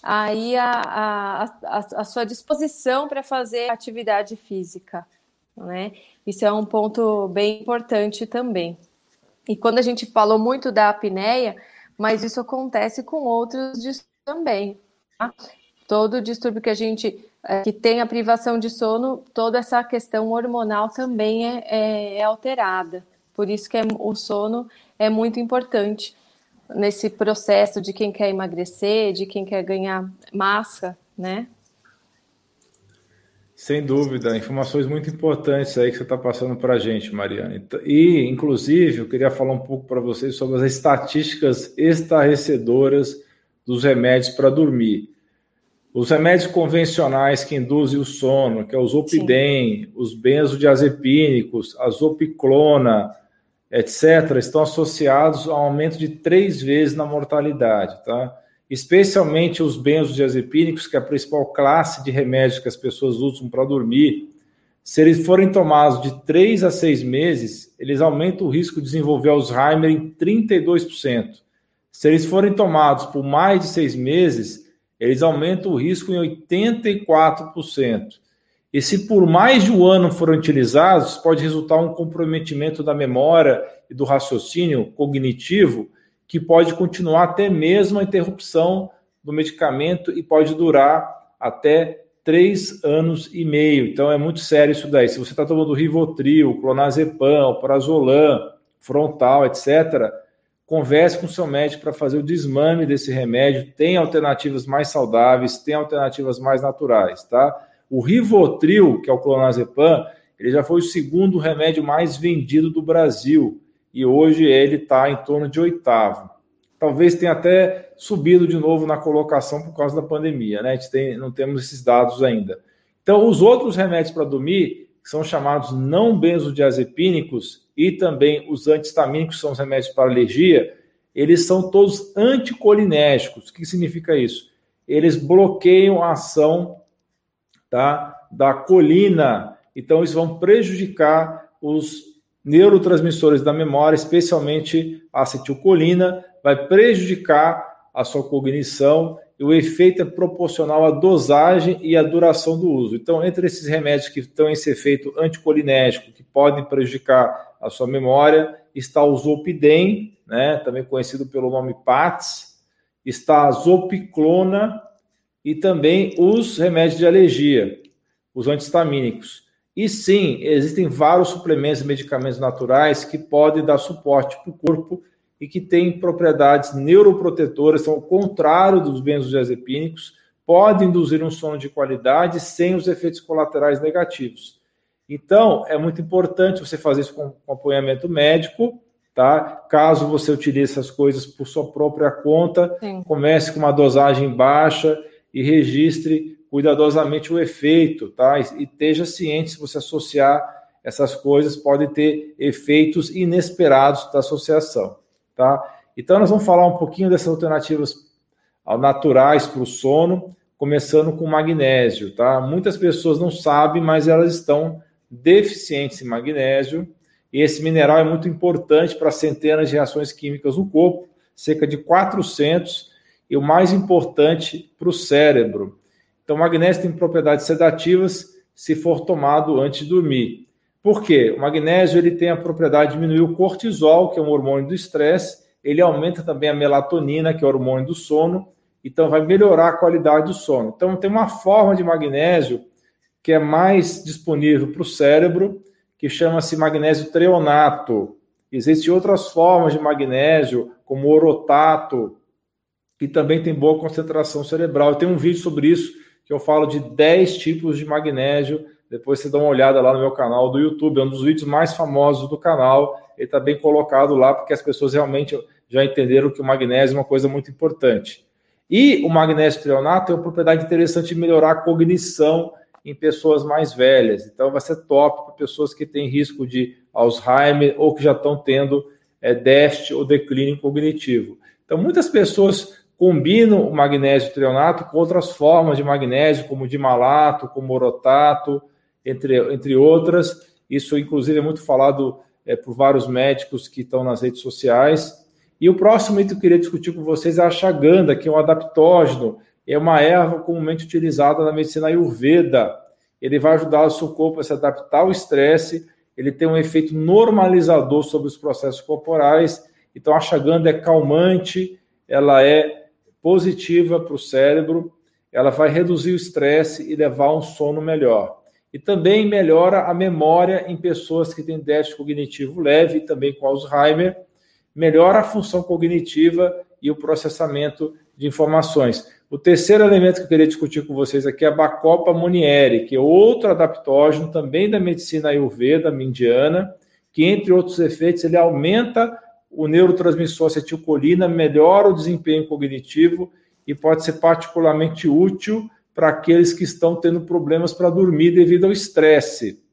aí a, a, a, a sua disposição para fazer atividade física. Né? Isso é um ponto bem importante também. E quando a gente falou muito da apneia, mas isso acontece com outros distúrbios também. Tá? Todo distúrbio que a gente é, que tem a privação de sono, toda essa questão hormonal também é, é, é alterada. Por isso que é, o sono é muito importante nesse processo de quem quer emagrecer, de quem quer ganhar massa, né? Sem dúvida, informações muito importantes aí que você está passando para a gente, Mariana. E, inclusive, eu queria falar um pouco para vocês sobre as estatísticas estarrecedoras dos remédios para dormir. Os remédios convencionais que induzem o sono, que é o Zolpidem, Sim. os benzodiazepínicos, a zopiclona, etc., estão associados ao aumento de três vezes na mortalidade, tá? Especialmente os benzodiazepínicos, que é a principal classe de remédios que as pessoas usam para dormir, se eles forem tomados de três a seis meses, eles aumentam o risco de desenvolver Alzheimer em 32%. Se eles forem tomados por mais de seis meses, eles aumentam o risco em 84%. E se por mais de um ano forem utilizados, pode resultar um comprometimento da memória e do raciocínio cognitivo, que pode continuar até mesmo a interrupção do medicamento e pode durar até três anos e meio. Então é muito sério isso daí. Se você está tomando Rivotril, Clonazepam, Prazolam, Frontal, etc., converse com seu médico para fazer o desmame desse remédio. Tem alternativas mais saudáveis, tem alternativas mais naturais, tá? O Rivotril, que é o clonazepam, ele já foi o segundo remédio mais vendido do Brasil e hoje ele está em torno de oitavo. Talvez tenha até subido de novo na colocação por causa da pandemia, né? A gente tem, não temos esses dados ainda. Então, os outros remédios para dormir, que são chamados não benzodiazepínicos, e também os antihistamínicos, que são os remédios para alergia, eles são todos anticolinérgicos. O que significa isso? Eles bloqueiam a ação tá, da colina, então eles vão prejudicar os neurotransmissores da memória, especialmente a acetilcolina, vai prejudicar a sua cognição e o efeito é proporcional à dosagem e à duração do uso. Então, entre esses remédios que estão esse efeito anticolinérgico, que podem prejudicar a sua memória, está o Zolpidem, né, também conhecido pelo nome PATS, está a Zopiclona, e também os remédios de alergia, os antihistamínicos. E sim, existem vários suplementos e medicamentos naturais que podem dar suporte para o corpo e que têm propriedades neuroprotetoras, são o contrário dos benzodiazepínicos, podem induzir um sono de qualidade sem os efeitos colaterais negativos. Então, é muito importante você fazer isso com acompanhamento médico, tá? Caso você utilize essas coisas por sua própria conta, Sim. comece com uma dosagem baixa e registre cuidadosamente o efeito, tá? E, esteja ciente se você associar essas coisas, pode ter efeitos inesperados da associação, tá? Então, nós vamos falar um pouquinho dessas alternativas naturais para o sono, começando com magnésio, tá? Muitas pessoas não sabem, mas elas estão deficientes em magnésio, e esse mineral é muito importante para centenas de reações químicas no corpo, cerca de 400 e o mais importante para o cérebro. Então, o magnésio tem propriedades sedativas se for tomado antes de dormir. Por quê? O magnésio ele tem a propriedade de diminuir o cortisol, que é um hormônio do estresse, ele aumenta também a melatonina, que é o hormônio do sono, então vai melhorar a qualidade do sono. Então, tem uma forma de magnésio que é mais disponível para o cérebro, que chama-se magnésio treonato. Existem outras formas de magnésio, como orotato, que também tem boa concentração cerebral. Tenho um vídeo sobre isso que eu falo de 10 tipos de magnésio. Depois você dá uma olhada lá no meu canal do YouTube, é um dos vídeos mais famosos do canal. Ele está bem colocado lá porque as pessoas realmente já entenderam que o magnésio é uma coisa muito importante. E o magnésio treonato tem uma propriedade interessante de melhorar a cognição em pessoas mais velhas. Então vai ser top para pessoas que têm risco de Alzheimer ou que já estão tendo é, déficit ou declínio cognitivo. Então muitas pessoas combinam o magnésio trionato com outras formas de magnésio, como de malato, como orotato, entre, entre outras. Isso, inclusive, é muito falado é, por vários médicos que estão nas redes sociais. E o próximo item que eu queria discutir com vocês é a chaganda, que é um adaptógeno, é uma erva comumente utilizada na medicina ayurveda. Ele vai ajudar o seu corpo a se adaptar ao estresse, ele tem um efeito normalizador sobre os processos corporais. Então, a chaganda é calmante, ela é positiva para o cérebro, ela vai reduzir o estresse e levar a um sono melhor. E também melhora a memória em pessoas que têm déficit cognitivo leve, também com Alzheimer, melhora a função cognitiva e o processamento de informações. O terceiro elemento que eu queria discutir com vocês aqui é a Bacopa monieri, que é outro adaptógeno também da medicina ayurveda, indiana, que entre outros efeitos ele aumenta o neurotransmissor acetilcolina melhora o desempenho cognitivo e pode ser particularmente útil para aqueles que estão tendo problemas para dormir devido ao estresse.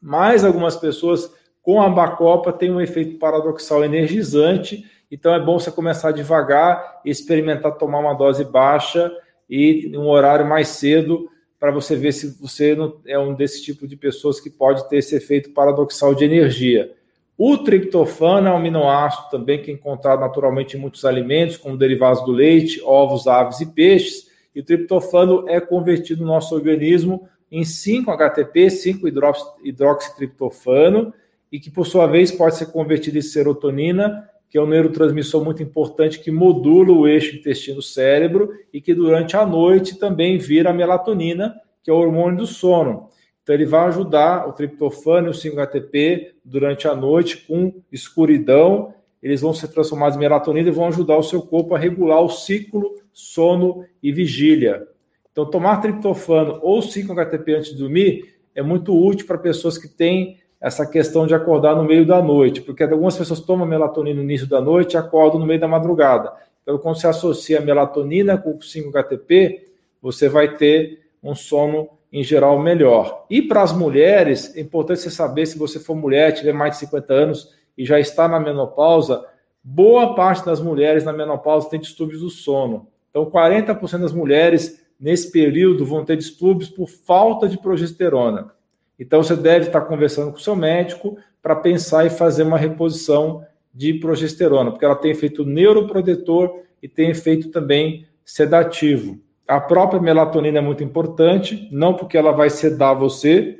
Mas algumas pessoas com a Bacopa têm um efeito paradoxal energizante, então é bom você começar devagar e experimentar tomar uma dose baixa e um horário mais cedo para você ver se você não é um desse tipo de pessoas que pode ter esse efeito paradoxal de energia. O triptofano é um aminoácido também que é encontrado naturalmente em muitos alimentos, como derivados do leite, ovos, aves e peixes. E o triptofano é convertido no nosso organismo em 5-HTP, 5-hidroxitriptofano, e que, por sua vez, pode ser convertido em serotonina, que é um neurotransmissor muito importante que modula o eixo intestino-cérebro e que durante a noite também vira melatonina, que é o hormônio do sono. Então, ele vai ajudar o triptofano e o 5-HTP durante a noite com escuridão. Eles vão ser transformados em melatonina e vão ajudar o seu corpo a regular o ciclo sono e vigília. Então, tomar triptofano ou 5-HTP antes de dormir é muito útil para pessoas que têm essa questão de acordar no meio da noite, porque algumas pessoas tomam melatonina no início da noite e acordam no meio da madrugada. Então, quando você associa a melatonina com o 5-HTP, você vai ter um sono em geral, melhor. E para as mulheres, é importante você saber se você for mulher, tiver mais de 50 anos e já está na menopausa, boa parte das mulheres na menopausa tem distúrbios do sono. Então, 40% das mulheres nesse período vão ter distúrbios por falta de progesterona. Então, você deve estar conversando com o seu médico para pensar em fazer uma reposição de progesterona, porque ela tem efeito neuroprotetor e tem efeito também sedativo. A própria melatonina é muito importante, não porque ela vai sedar você,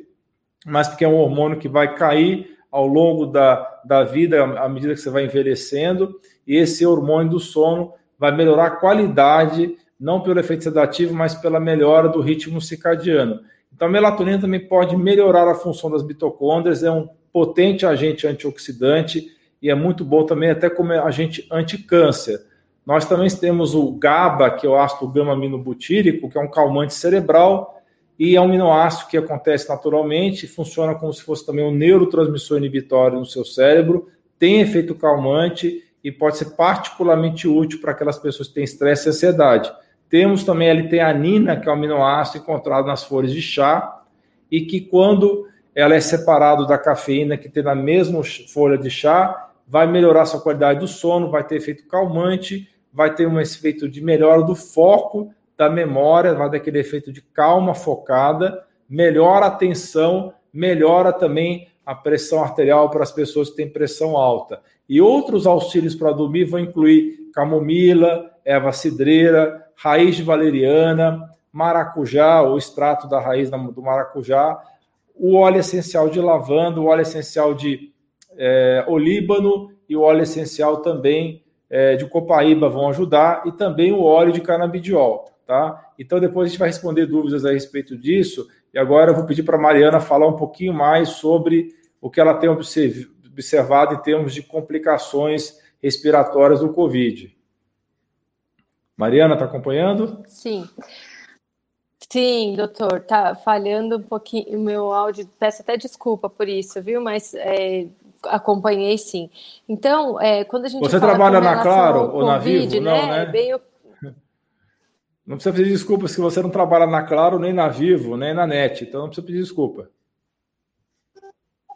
mas porque é um hormônio que vai cair ao longo da, da vida, à medida que você vai envelhecendo, e esse hormônio do sono vai melhorar a qualidade, não pelo efeito sedativo, mas pela melhora do ritmo circadiano. Então, a melatonina também pode melhorar a função das mitocôndrias, é um potente agente antioxidante e é muito bom também até como agente anticâncer. Nós também temos o GABA, que é o ácido gama-aminobutírico, que é um calmante cerebral, e é um aminoácido que acontece naturalmente, funciona como se fosse também um neurotransmissor inibitório no seu cérebro, tem efeito calmante e pode ser particularmente útil para aquelas pessoas que têm estresse e ansiedade. Temos também a L-teanina, que é um aminoácido encontrado nas folhas de chá, e que quando ela é separada da cafeína que tem na mesma folha de chá, vai melhorar sua qualidade do sono, vai ter efeito calmante vai ter um efeito de melhora do foco da memória, vai ter aquele efeito de calma focada, melhora a tensão, melhora também a pressão arterial para as pessoas que têm pressão alta. E outros auxílios para dormir vão incluir camomila, erva cidreira, raiz de valeriana, maracujá, o extrato da raiz do maracujá, o óleo essencial de lavanda, o óleo essencial de é, olíbano e o óleo essencial também é, de copaíba vão ajudar e também o óleo de canabidiol, tá? Então depois a gente vai responder dúvidas a respeito disso e agora eu vou pedir para a Mariana falar um pouquinho mais sobre o que ela tem observado em termos de complicações respiratórias do Covid. Mariana, está acompanhando? Sim. Sim, doutor, tá falhando um pouquinho o meu áudio, peço até desculpa por isso, viu? Mas é, acompanhei sim. Então, é, quando a gente Você trabalha na Claro ou na Vivo? Né, não, né? Bem... Não precisa pedir desculpa se você não trabalha na Claro, nem na Vivo, nem na NET. Então não precisa pedir desculpa.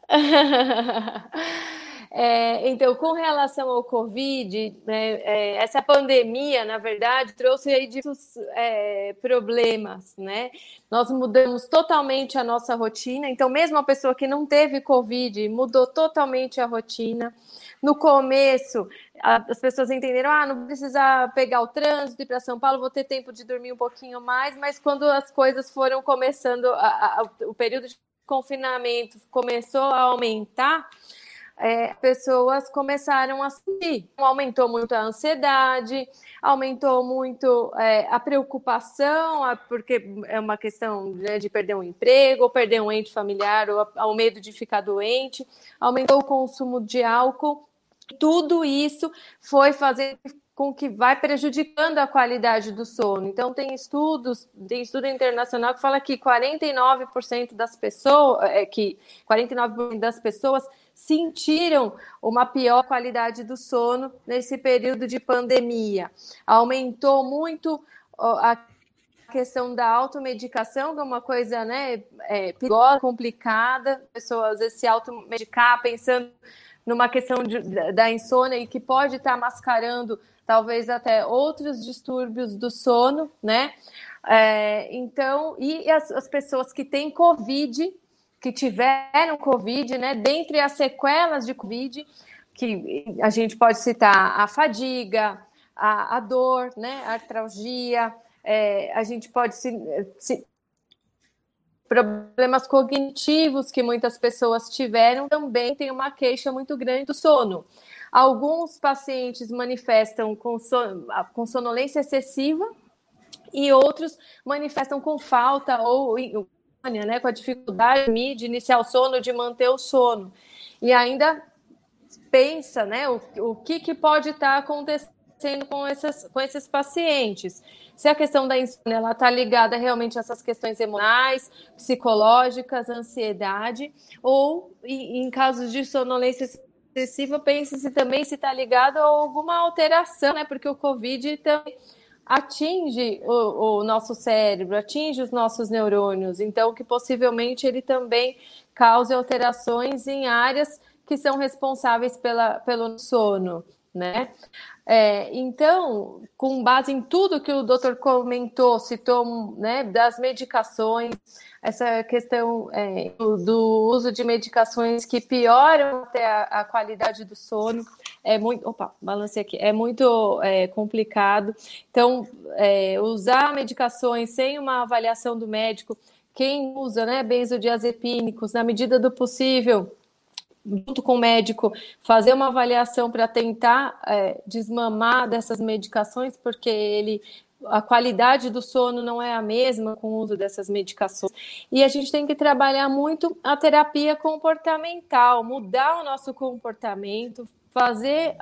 *laughs* É, então, com relação ao Covid, né, é, essa pandemia, na verdade, trouxe aí diversos é, problemas, né? Nós mudamos totalmente a nossa rotina. Então, mesmo a pessoa que não teve Covid mudou totalmente a rotina. No começo, as pessoas entenderam, ah, não precisa pegar o trânsito ir para São Paulo, vou ter tempo de dormir um pouquinho mais. Mas quando as coisas foram começando, a, a, o período de confinamento começou a aumentar, é, pessoas começaram a sentir. Aumentou muito a ansiedade, aumentou muito é, a preocupação, a, porque é uma questão né, de perder um emprego, ou perder um ente familiar, ou o medo de ficar doente, aumentou o consumo de álcool. Tudo isso foi fazer com que vai prejudicando a qualidade do sono. Então tem estudos, tem estudo internacional que fala que 49% das pessoas, é, que 49% das pessoas sentiram uma pior qualidade do sono nesse período de pandemia. Aumentou muito a questão da automedicação, que é uma coisa né, é, perigosa, complicada, pessoas se automedicar pensando numa questão de, da insônia e que pode estar mascarando talvez até outros distúrbios do sono, né? É, então, e as, as, pessoas que têm Covid, que tiveram Covid, né? Dentre as sequelas de Covid, que a gente pode citar a fadiga, a, a dor, né? A artralgia, é, a gente pode se, se, problemas cognitivos que muitas pessoas tiveram também tem uma queixa muito grande do sono. Alguns pacientes manifestam com, son, com sonolência excessiva e outros manifestam com falta ou né, com a dificuldade de iniciar o sono, de manter o sono. E ainda pensa né, o, o que, que pode estar acontecendo com, essas, com esses pacientes se a questão da insônia está ligada realmente a essas questões emocionais, psicológicas, ansiedade, ou em casos de sonolência excessiva, pense-se também se está ligado a alguma alteração, né? Porque o Covid também atinge o, o, nosso cérebro, atinge os nossos neurônios, então que possivelmente ele também cause alterações em áreas que são responsáveis pela, pelo sono, né? É, então, com base em tudo que o doutor comentou, citou né, das medicações, essa questão é, do uso de medicações que pioram até a, a, qualidade do sono, é muito. Opa, balancei aqui, é muito é, complicado. Então, é, usar medicações sem uma avaliação do médico, quem usa né, benzodiazepínicos, na medida do possível junto com o médico, fazer uma avaliação para tentar é, desmamar dessas medicações, porque ele a qualidade do sono não é a mesma com o uso dessas medicações. E a gente tem que trabalhar muito a terapia comportamental, mudar o nosso comportamento, fazer,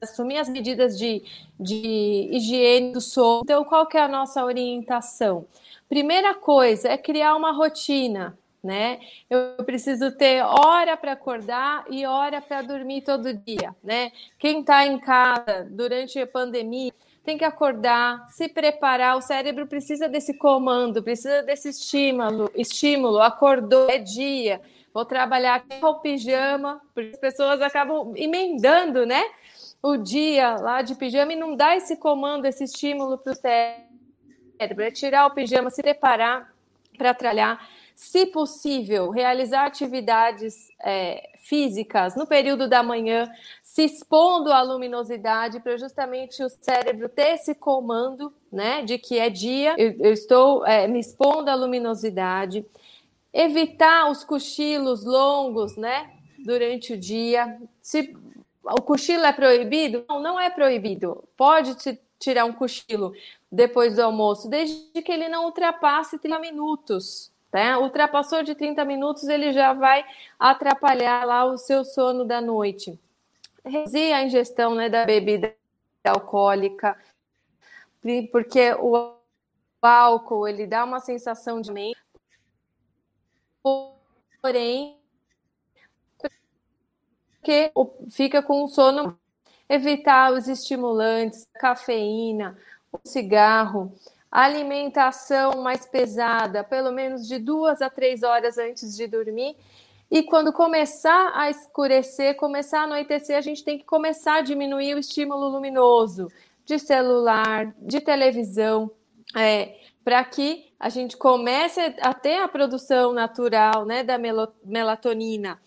assumir as medidas de, de higiene do sono. Então, qual que é a nossa orientação? Primeira coisa é criar uma rotina né? Eu preciso ter hora para acordar e hora para dormir todo dia, né? Quem está em casa durante a pandemia tem que acordar, se preparar. O cérebro precisa desse comando, precisa desse estímulo. Estímulo. Acordou é dia. Vou trabalhar com o pijama, porque as pessoas acabam emendando, né? O dia lá de pijama e não dá esse comando, esse estímulo para o cérebro. É tirar o pijama, se preparar para tralhar se possível, realizar atividades é, físicas no período da manhã, se expondo à luminosidade, para justamente o cérebro ter esse comando, né, de que é dia, eu, eu estou é, me expondo à luminosidade, evitar os cochilos longos, né, durante o dia. Se o cochilo é proibido? Não, não é proibido. Pode te tirar um cochilo depois do almoço, desde que ele não ultrapasse 30 minutos. Né? Ultrapassou de 30 minutos, ele já vai atrapalhar lá o seu sono da noite. Reduzir a ingestão né, da bebida alcoólica, porque o álcool ele dá uma sensação de mente, porém que fica com o sono evitar os estimulantes, cafeína, o cigarro, alimentação mais pesada, pelo menos de duas a três horas antes de dormir. E quando começar a escurecer, começar a anoitecer, a gente tem que começar a diminuir o estímulo luminoso de celular, de televisão, é, para que a gente comece a ter a produção natural né, da melatonina.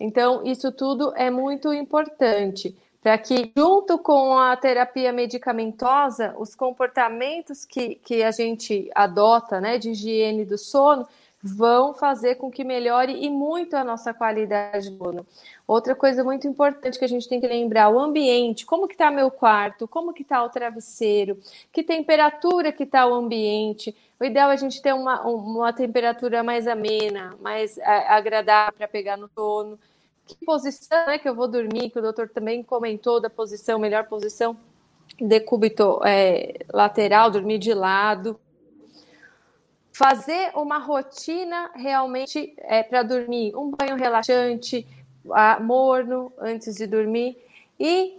Então, isso tudo é muito importante para que, junto com a terapia medicamentosa, os comportamentos que, que a gente adota, né, de higiene do sono, vão fazer com que melhore e muito a nossa qualidade do sono. Outra coisa muito importante que a gente tem que lembrar, o ambiente, como que está meu quarto, como que está o travesseiro, que temperatura que está o ambiente. O ideal é a gente ter uma, uma temperatura mais amena, mais agradável para pegar no sono que posição é que eu vou dormir, que o doutor também comentou da posição, melhor posição decúbito é, lateral, dormir de lado. Fazer uma rotina realmente é, para dormir, um banho relaxante, a, morno antes de dormir. E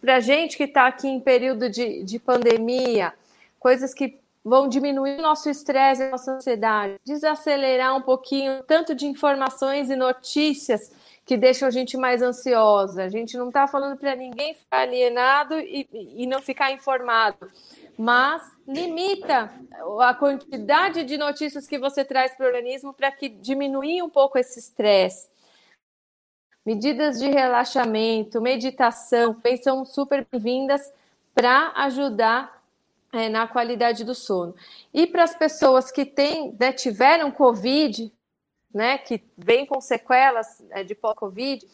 para a gente que está aqui em período de, de pandemia, coisas que vão diminuir o nosso estresse, a nossa ansiedade, desacelerar um pouquinho tanto de informações e notícias que deixam a gente mais ansiosa. A gente não está falando para ninguém ficar alienado e, e não ficar informado, mas limita a quantidade de notícias que você traz para o organismo para que diminuir um pouco esse estresse. Medidas de relaxamento, meditação, são super bem-vindas para ajudar é, na qualidade do sono. E para as pessoas que têm, né, tiveram Covid, né, que vem com sequelas é, de pós-Covid,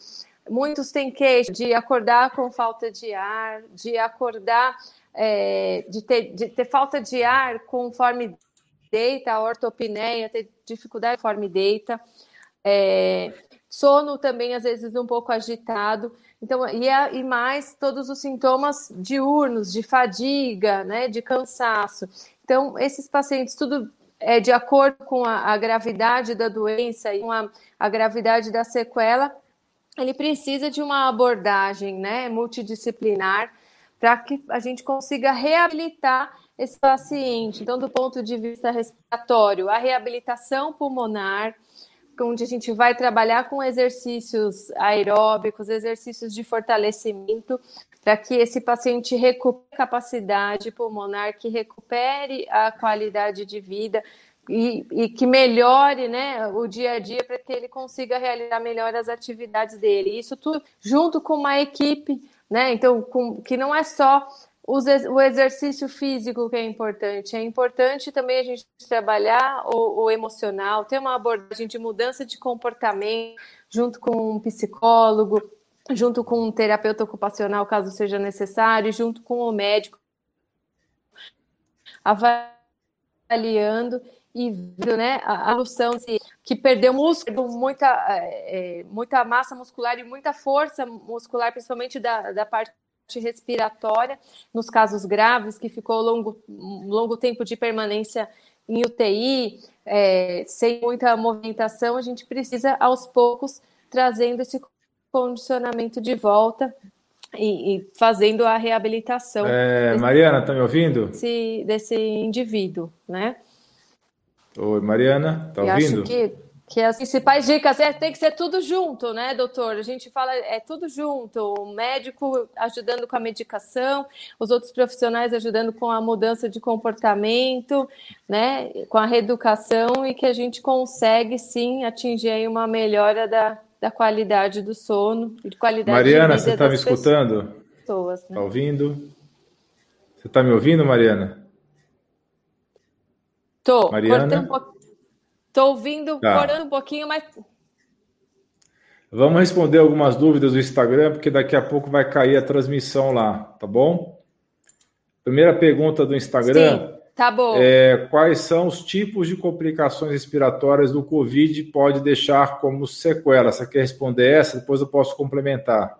muitos têm queixa de acordar com falta de ar, de acordar, é, de, ter, de ter falta de ar conforme deita, ortopneia, ter dificuldade conforme deita, é, sono também às vezes um pouco agitado. Então, e, a, e mais todos os sintomas diurnos, de fadiga, né, de cansaço. Então, esses pacientes, tudo é de acordo com a, a gravidade da doença e com a, a gravidade da sequela, ele precisa de uma abordagem né, multidisciplinar para que a gente consiga reabilitar esse paciente. Então, do ponto de vista respiratório, a reabilitação pulmonar, onde a gente vai trabalhar com exercícios aeróbicos, exercícios de fortalecimento, para que esse paciente recupere a capacidade pulmonar, que recupere a qualidade de vida e, e que melhore né, o dia a dia para que ele consiga realizar melhor as atividades dele. Isso tudo junto com uma equipe, né? Então, com, que não é só o exercício físico que é importante. É importante também a gente trabalhar o, o, emocional, ter uma abordagem de mudança de comportamento junto com um psicólogo, junto com um terapeuta ocupacional, caso seja necessário, junto com o médico, avaliando e vendo né, a, solução que perdeu músculo, muita, é, muita massa muscular e muita força muscular, principalmente da, da parte respiratória, nos casos graves, que ficou longo, longo tempo de permanência em UTI, é, sem muita movimentação, a gente precisa, aos poucos, trazendo esse condicionamento de volta e, e fazendo a reabilitação. É, desse, Mariana, está me ouvindo? Desse, desse indivíduo, né? Oi, Mariana, está ouvindo? Acho que que as principais dicas é tem que ser tudo junto, né, doutor? A gente fala é tudo junto, o médico ajudando com a medicação, os outros profissionais ajudando com a mudança de comportamento, né, com a reeducação e que a gente consegue sim atingir uma melhora da, da qualidade do sono e de qualidade Mariana, de vida você está me escutando? Pessoas, né? Tá ouvindo? Você está me ouvindo, Mariana? Tô. Mariana? um pouquinho. Estou ouvindo, tá. corando um pouquinho, mas. Vamos responder algumas dúvidas do Instagram, porque daqui a pouco vai cair a transmissão lá, tá bom? Primeira pergunta do Instagram. Sim, tá bom. É, quais são os tipos de complicações respiratórias do Covid pode deixar como sequela? Você quer responder essa? Depois eu posso complementar.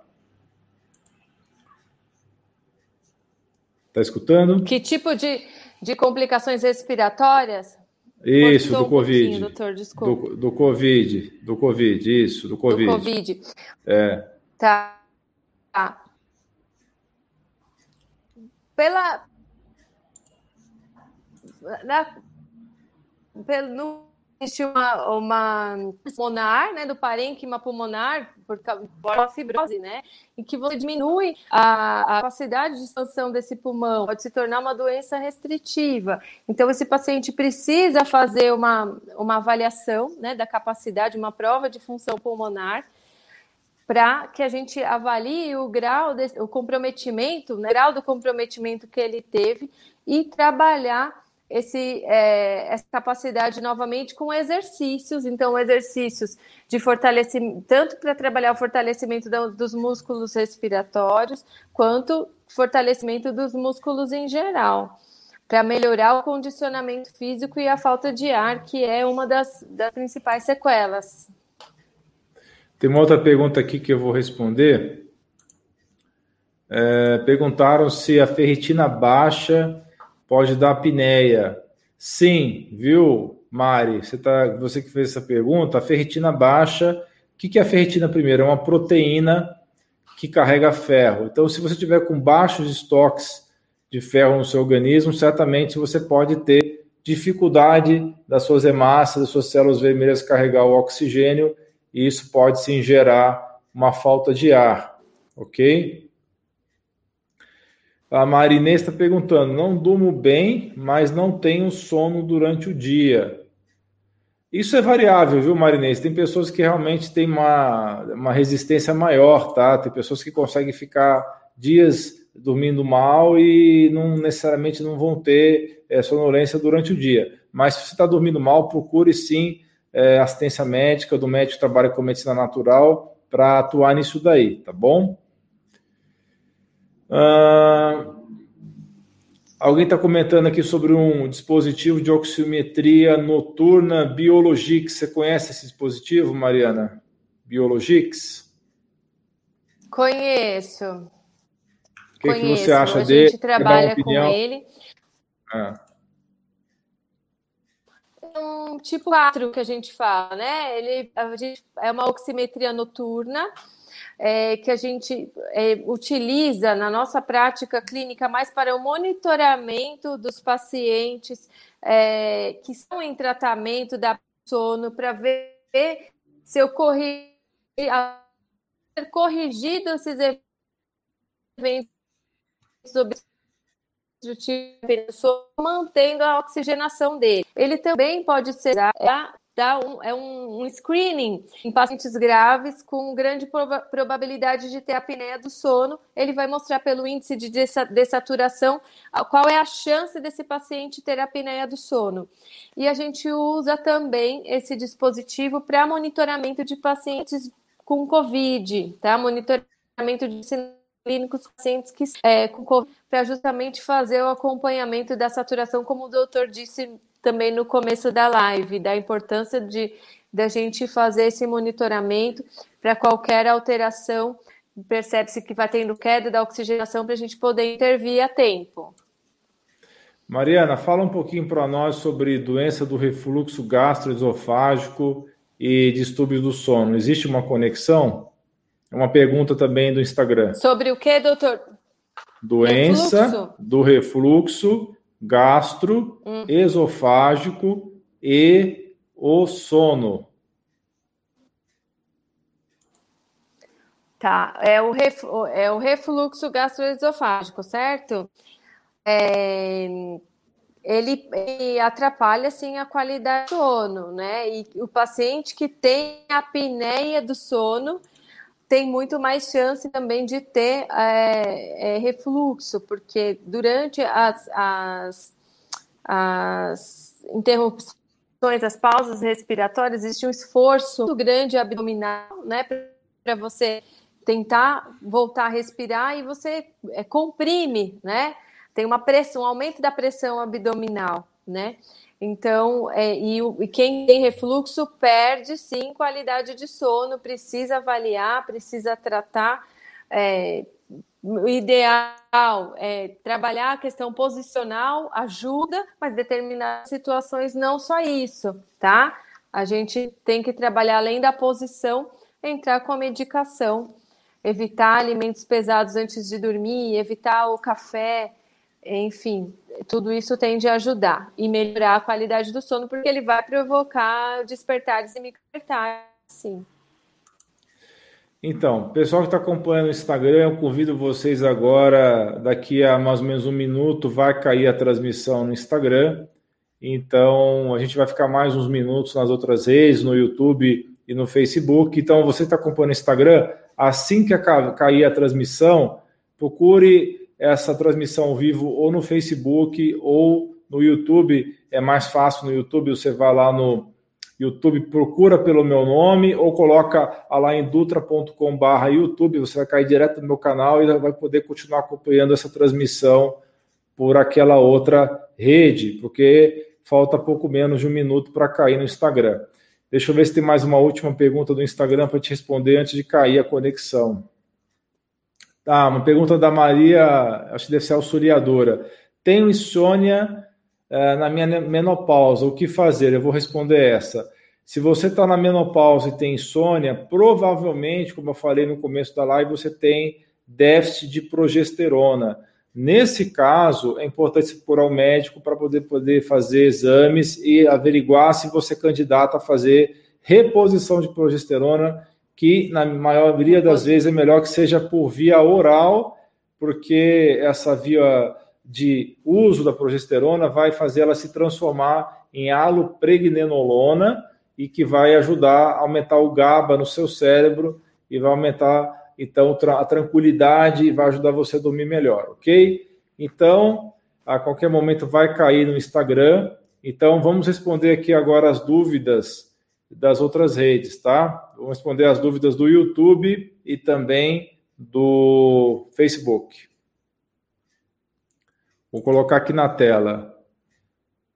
Está escutando? Que tipo de, de complicações respiratórias? Isso, do Covid. Um doutor, desculpa. Do, do Covid, do Covid, isso, do Covid. Do Covid. É. Tá. tá. Pela. Na, pelo, no existe uma, uma pulmonar, né, do parênquima pulmonar, por causa fibrose, né, em que você diminui a, a, capacidade de expansão desse pulmão, pode se tornar uma doença restritiva. Então, esse paciente precisa fazer uma, uma avaliação, né, da capacidade, uma prova de função pulmonar, para que a gente avalie o grau, o comprometimento, né, o grau do comprometimento que ele teve e trabalhar esse, é, essa capacidade novamente com exercícios, então exercícios de fortalecimento, tanto para trabalhar o fortalecimento dos músculos respiratórios, quanto fortalecimento dos músculos em geral, para melhorar o condicionamento físico e a falta de ar, que é uma das, das principais sequelas. Tem uma outra pergunta aqui que eu vou responder. É, perguntaram se a ferritina baixa pode dar apneia. Sim, viu, Mari? Você, tá, você que fez essa pergunta, a ferritina baixa. O que, que é a ferritina primeiro? É uma proteína que carrega ferro. Então, se você tiver com baixos estoques de ferro no seu organismo, certamente você pode ter dificuldade das suas hemácias, das suas células vermelhas carregar o oxigênio, e isso pode sim gerar uma falta de ar, ok? A Marinês está perguntando: não durmo bem, mas não tenho sono durante o dia. Isso é variável, viu, Marinês? Tem pessoas que realmente têm uma, uma resistência maior, tá? Tem pessoas que conseguem ficar dias dormindo mal e não necessariamente não vão ter é, sonolência durante o dia. Mas se você está dormindo mal, procure sim é, assistência médica do médico que trabalha com medicina natural para atuar nisso daí, tá bom? Uh, alguém está comentando aqui sobre um dispositivo de oximetria noturna Biologix. Você conhece esse dispositivo, Mariana? Biologix? Conheço. O que, que, você acha dele? A gente trabalha com ele. Ah. Um tipo 4 que a gente fala, né? Ele a gente, é uma oximetria noturna é, que a gente é, utiliza na nossa prática clínica mais para o monitoramento dos pacientes é, que estão em tratamento da sono para ver se ocorre ser corrigido esses eventos obstrutivos mantendo a oxigenação dele. Ele também pode ser dá um, é um, um, screening em pacientes graves com grande proba probabilidade de ter apneia do sono. Ele vai mostrar pelo índice de dessaturação qual é a chance desse paciente ter apneia do sono. E a gente usa também esse dispositivo para monitoramento de pacientes com COVID, tá? Monitoramento de clínicos pacientes que é, para justamente fazer o acompanhamento da saturação, como o doutor disse também no começo da live, da importância de da gente fazer esse monitoramento para qualquer alteração, percebe-se que vai tendo queda da oxigenação para a gente poder intervir a tempo. Mariana, fala um pouquinho para nós sobre doença do refluxo gastroesofágico e distúrbios do sono. Existe uma conexão? É uma pergunta também do Instagram. Sobre o que, doutor? Doença refluxo? do refluxo gastro, hum. esofágico e o sono. Tá, é o, reflu é o refluxo gastroesofágico, certo? É, ele, ele, atrapalha, sim, a qualidade do sono, né? E o paciente que tem apneia do sono, tem muito mais chance também de ter é, é, refluxo, porque durante as, as, as interrupções, as pausas respiratórias, existe um esforço muito grande abdominal, né, para você tentar voltar a respirar e você é, comprime, né? Tem uma pressão, um aumento da pressão abdominal, né? Então, é, e, e, quem tem refluxo perde sim qualidade de sono, precisa avaliar, precisa tratar. É, o ideal é trabalhar a questão posicional, ajuda, mas determinadas situações não só isso, tá? A gente tem que trabalhar além da posição, entrar com a medicação, evitar alimentos pesados antes de dormir, evitar o café, enfim, tudo isso tende a ajudar e melhorar a qualidade do sono, porque ele vai provocar despertares e microdespertares, sim. Então, pessoal que está acompanhando o Instagram, eu convido vocês agora, daqui a mais ou menos um minuto, vai cair a transmissão no Instagram. Então, a gente vai ficar mais uns minutos nas outras redes, no YouTube e no Facebook. Então, você está acompanhando o Instagram, assim que cair a transmissão, procure essa transmissão ao vivo ou no Facebook ou no YouTube. É mais fácil no YouTube, você vai lá no YouTube, procura pelo meu nome ou coloca lá em dutra.com.br YouTube, você vai cair direto no meu canal e vai poder continuar acompanhando essa transmissão por aquela outra rede, porque falta pouco menos de um minuto para cair no Instagram. Deixa eu ver se tem mais uma última pergunta do Instagram para te responder antes de cair a conexão. Ah, uma pergunta da Maria, acho que deve ser auxiliadora. Tenho insônia eh, na minha menopausa, o que fazer? Eu vou responder essa. Se você está na menopausa e tem insônia, provavelmente, como eu falei no começo da live, você tem déficit de progesterona. Nesse caso, é importante procurar o médico para poder, poder fazer exames e averiguar se você é candidato a fazer reposição de progesterona, que na maioria das vezes é melhor que seja por via oral, porque essa via de uso da progesterona vai fazer ela se transformar em alopregnenolona e que vai ajudar a aumentar o GABA no seu cérebro e vai aumentar então a tranquilidade e vai ajudar você a dormir melhor, ok? Então, a qualquer momento vai cair no Instagram. Então, vamos responder aqui agora as dúvidas das outras redes, tá? Vamos responder as dúvidas do YouTube e também do Facebook. Vou colocar aqui na tela.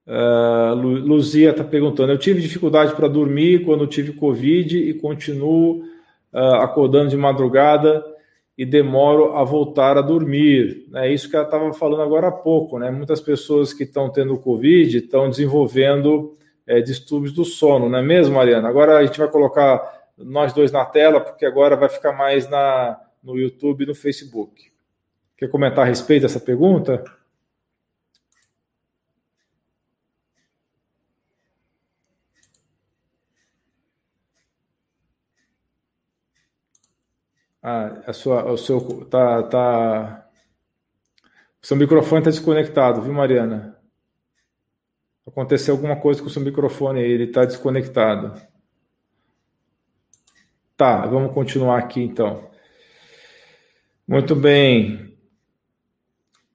Uh, Luzia está perguntando: eu tive dificuldade para dormir quando tive Covid e continuo uh, acordando de madrugada e demoro a voltar a dormir. É isso que ela estava falando agora há pouco, né? Muitas pessoas que estão tendo Covid estão desenvolvendo é, distúrbios do sono, não é mesmo, Mariana? Agora a gente vai colocar nós dois na tela, porque agora vai ficar mais na, no YouTube e no Facebook. Quer comentar a respeito dessa pergunta? Ah, a sua, o seu tá, tá, o seu microfone está desconectado, viu, Mariana? Aconteceu alguma coisa com o seu microfone aí, ele está desconectado. Tá, vamos continuar aqui então. Muito bem.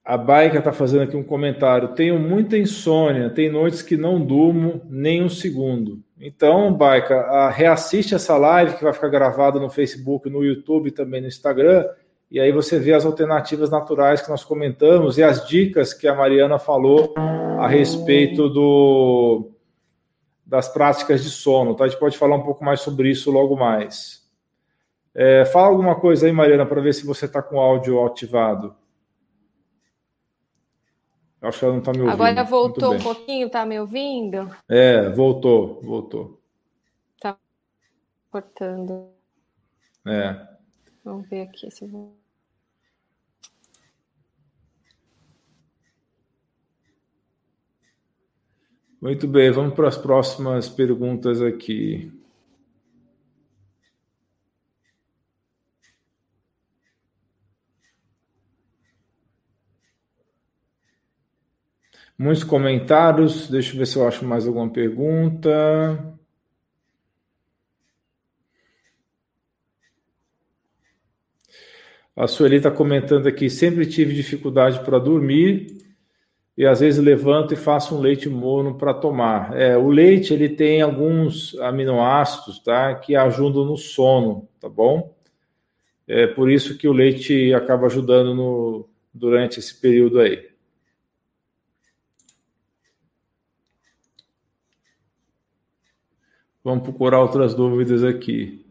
A Baika está fazendo aqui um comentário. Tenho muita insônia, tem noites que não durmo nem um segundo. Então, Baica, reassiste essa live que vai ficar gravada no Facebook, no YouTube e também no Instagram, e aí você vê as alternativas naturais que nós comentamos e as dicas que a Mariana falou a respeito do, das práticas de sono. Tá? A gente pode falar um pouco mais sobre isso logo mais. É, fala alguma coisa aí, Mariana, para ver se você está com o áudio ativado. Acho que ela não está me ouvindo. Agora voltou um pouquinho, está me ouvindo? É, voltou, voltou. Está cortando. É. Vamos ver aqui se vou. Muito bem, vamos para as próximas perguntas aqui. Muitos comentários. Deixa eu ver se eu acho mais alguma pergunta. A Sueli está comentando aqui: sempre tive dificuldade para dormir e às vezes levanto e faço um leite morno para tomar. É, o leite ele tem alguns aminoácidos, tá, que ajudam no sono, tá bom? É por isso que o leite acaba ajudando no, durante esse período aí. Vamos procurar outras dúvidas aqui.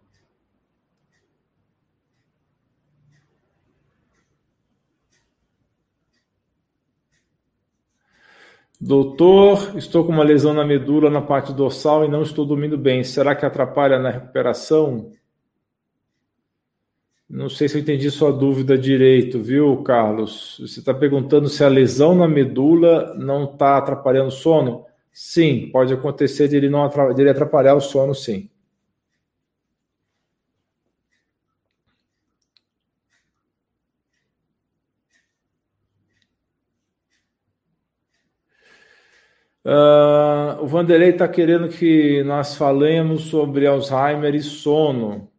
Doutor, estou com uma lesão na medula na parte dorsal e não estou dormindo bem. Será que atrapalha na recuperação? Não sei se eu entendi sua dúvida direito, viu, Carlos? Você está perguntando se a lesão na medula não está atrapalhando o sono? Sim, pode acontecer de ele, não atrapalhar, de ele atrapalhar o sono, sim. Uh, o Vanderlei está querendo que nós falemos sobre Alzheimer e sono.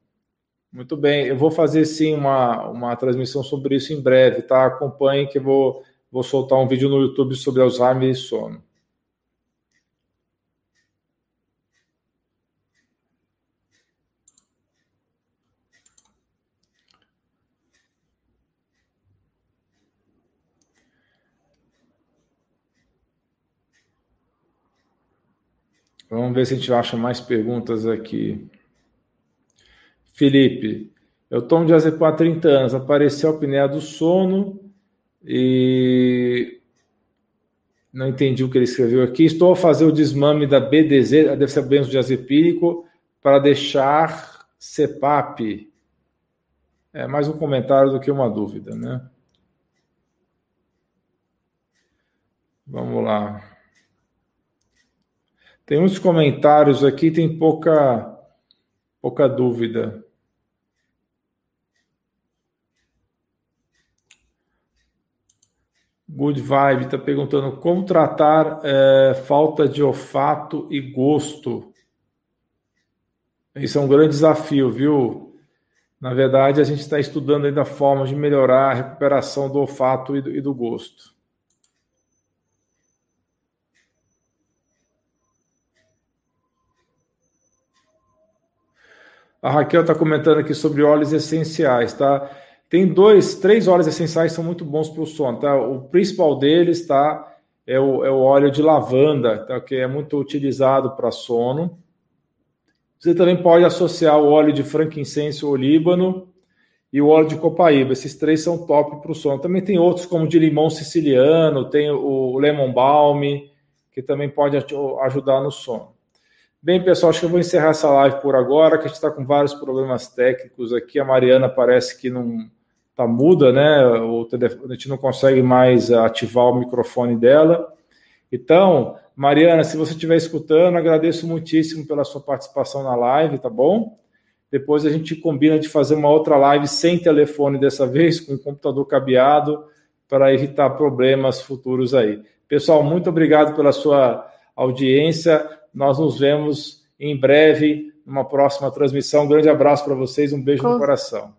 Muito bem, eu vou fazer sim uma, uma transmissão sobre isso em breve, tá? Acompanhe que eu vou, vou soltar um vídeo no YouTube sobre Alzheimer e sono. Vamos ver se a gente acha mais perguntas aqui. Felipe, eu tomo diazepam há 30 anos, apareceu a apneia do sono e não entendi o que ele escreveu aqui. Estou a fazer o desmame da BDZ, deve ser benzodiazepínico, para deixar CEPAP. É mais um comentário do que uma dúvida, né? Vamos lá. Tem muitos comentários aqui, tem pouca, pouca dúvida. Good Vibe está perguntando como tratar é, falta de olfato e gosto. Isso é um grande desafio, viu? Na verdade, a gente está estudando ainda formas de melhorar a recuperação do olfato e do, e do gosto. A Raquel está comentando aqui sobre óleos essenciais, tá? Tem dois, três óleos essenciais que são muito bons para o sono, tá? O principal deles, tá? É o, é o óleo de lavanda, tá? que é muito utilizado para sono. Você também pode associar o óleo de frankincense ou líbano e o óleo de copaíba. Esses três são top para o sono. Também tem outros como de limão siciliano, tem o lemon balm, que também pode ajudar no sono. Bem, pessoal, acho que eu vou encerrar essa live por agora, que a gente está com vários problemas técnicos aqui. A Mariana parece que não está muda, né? O telefone, a gente não consegue mais ativar o microfone dela. Então, Mariana, se você estiver escutando, agradeço muitíssimo pela sua participação na live, tá bom? Depois a gente combina de fazer uma outra live sem telefone dessa vez, com o computador cabeado, para evitar problemas futuros aí. Pessoal, muito obrigado pela sua audiência. Nós nos vemos em breve numa próxima transmissão. Um grande abraço para vocês, um beijo Com... no coração.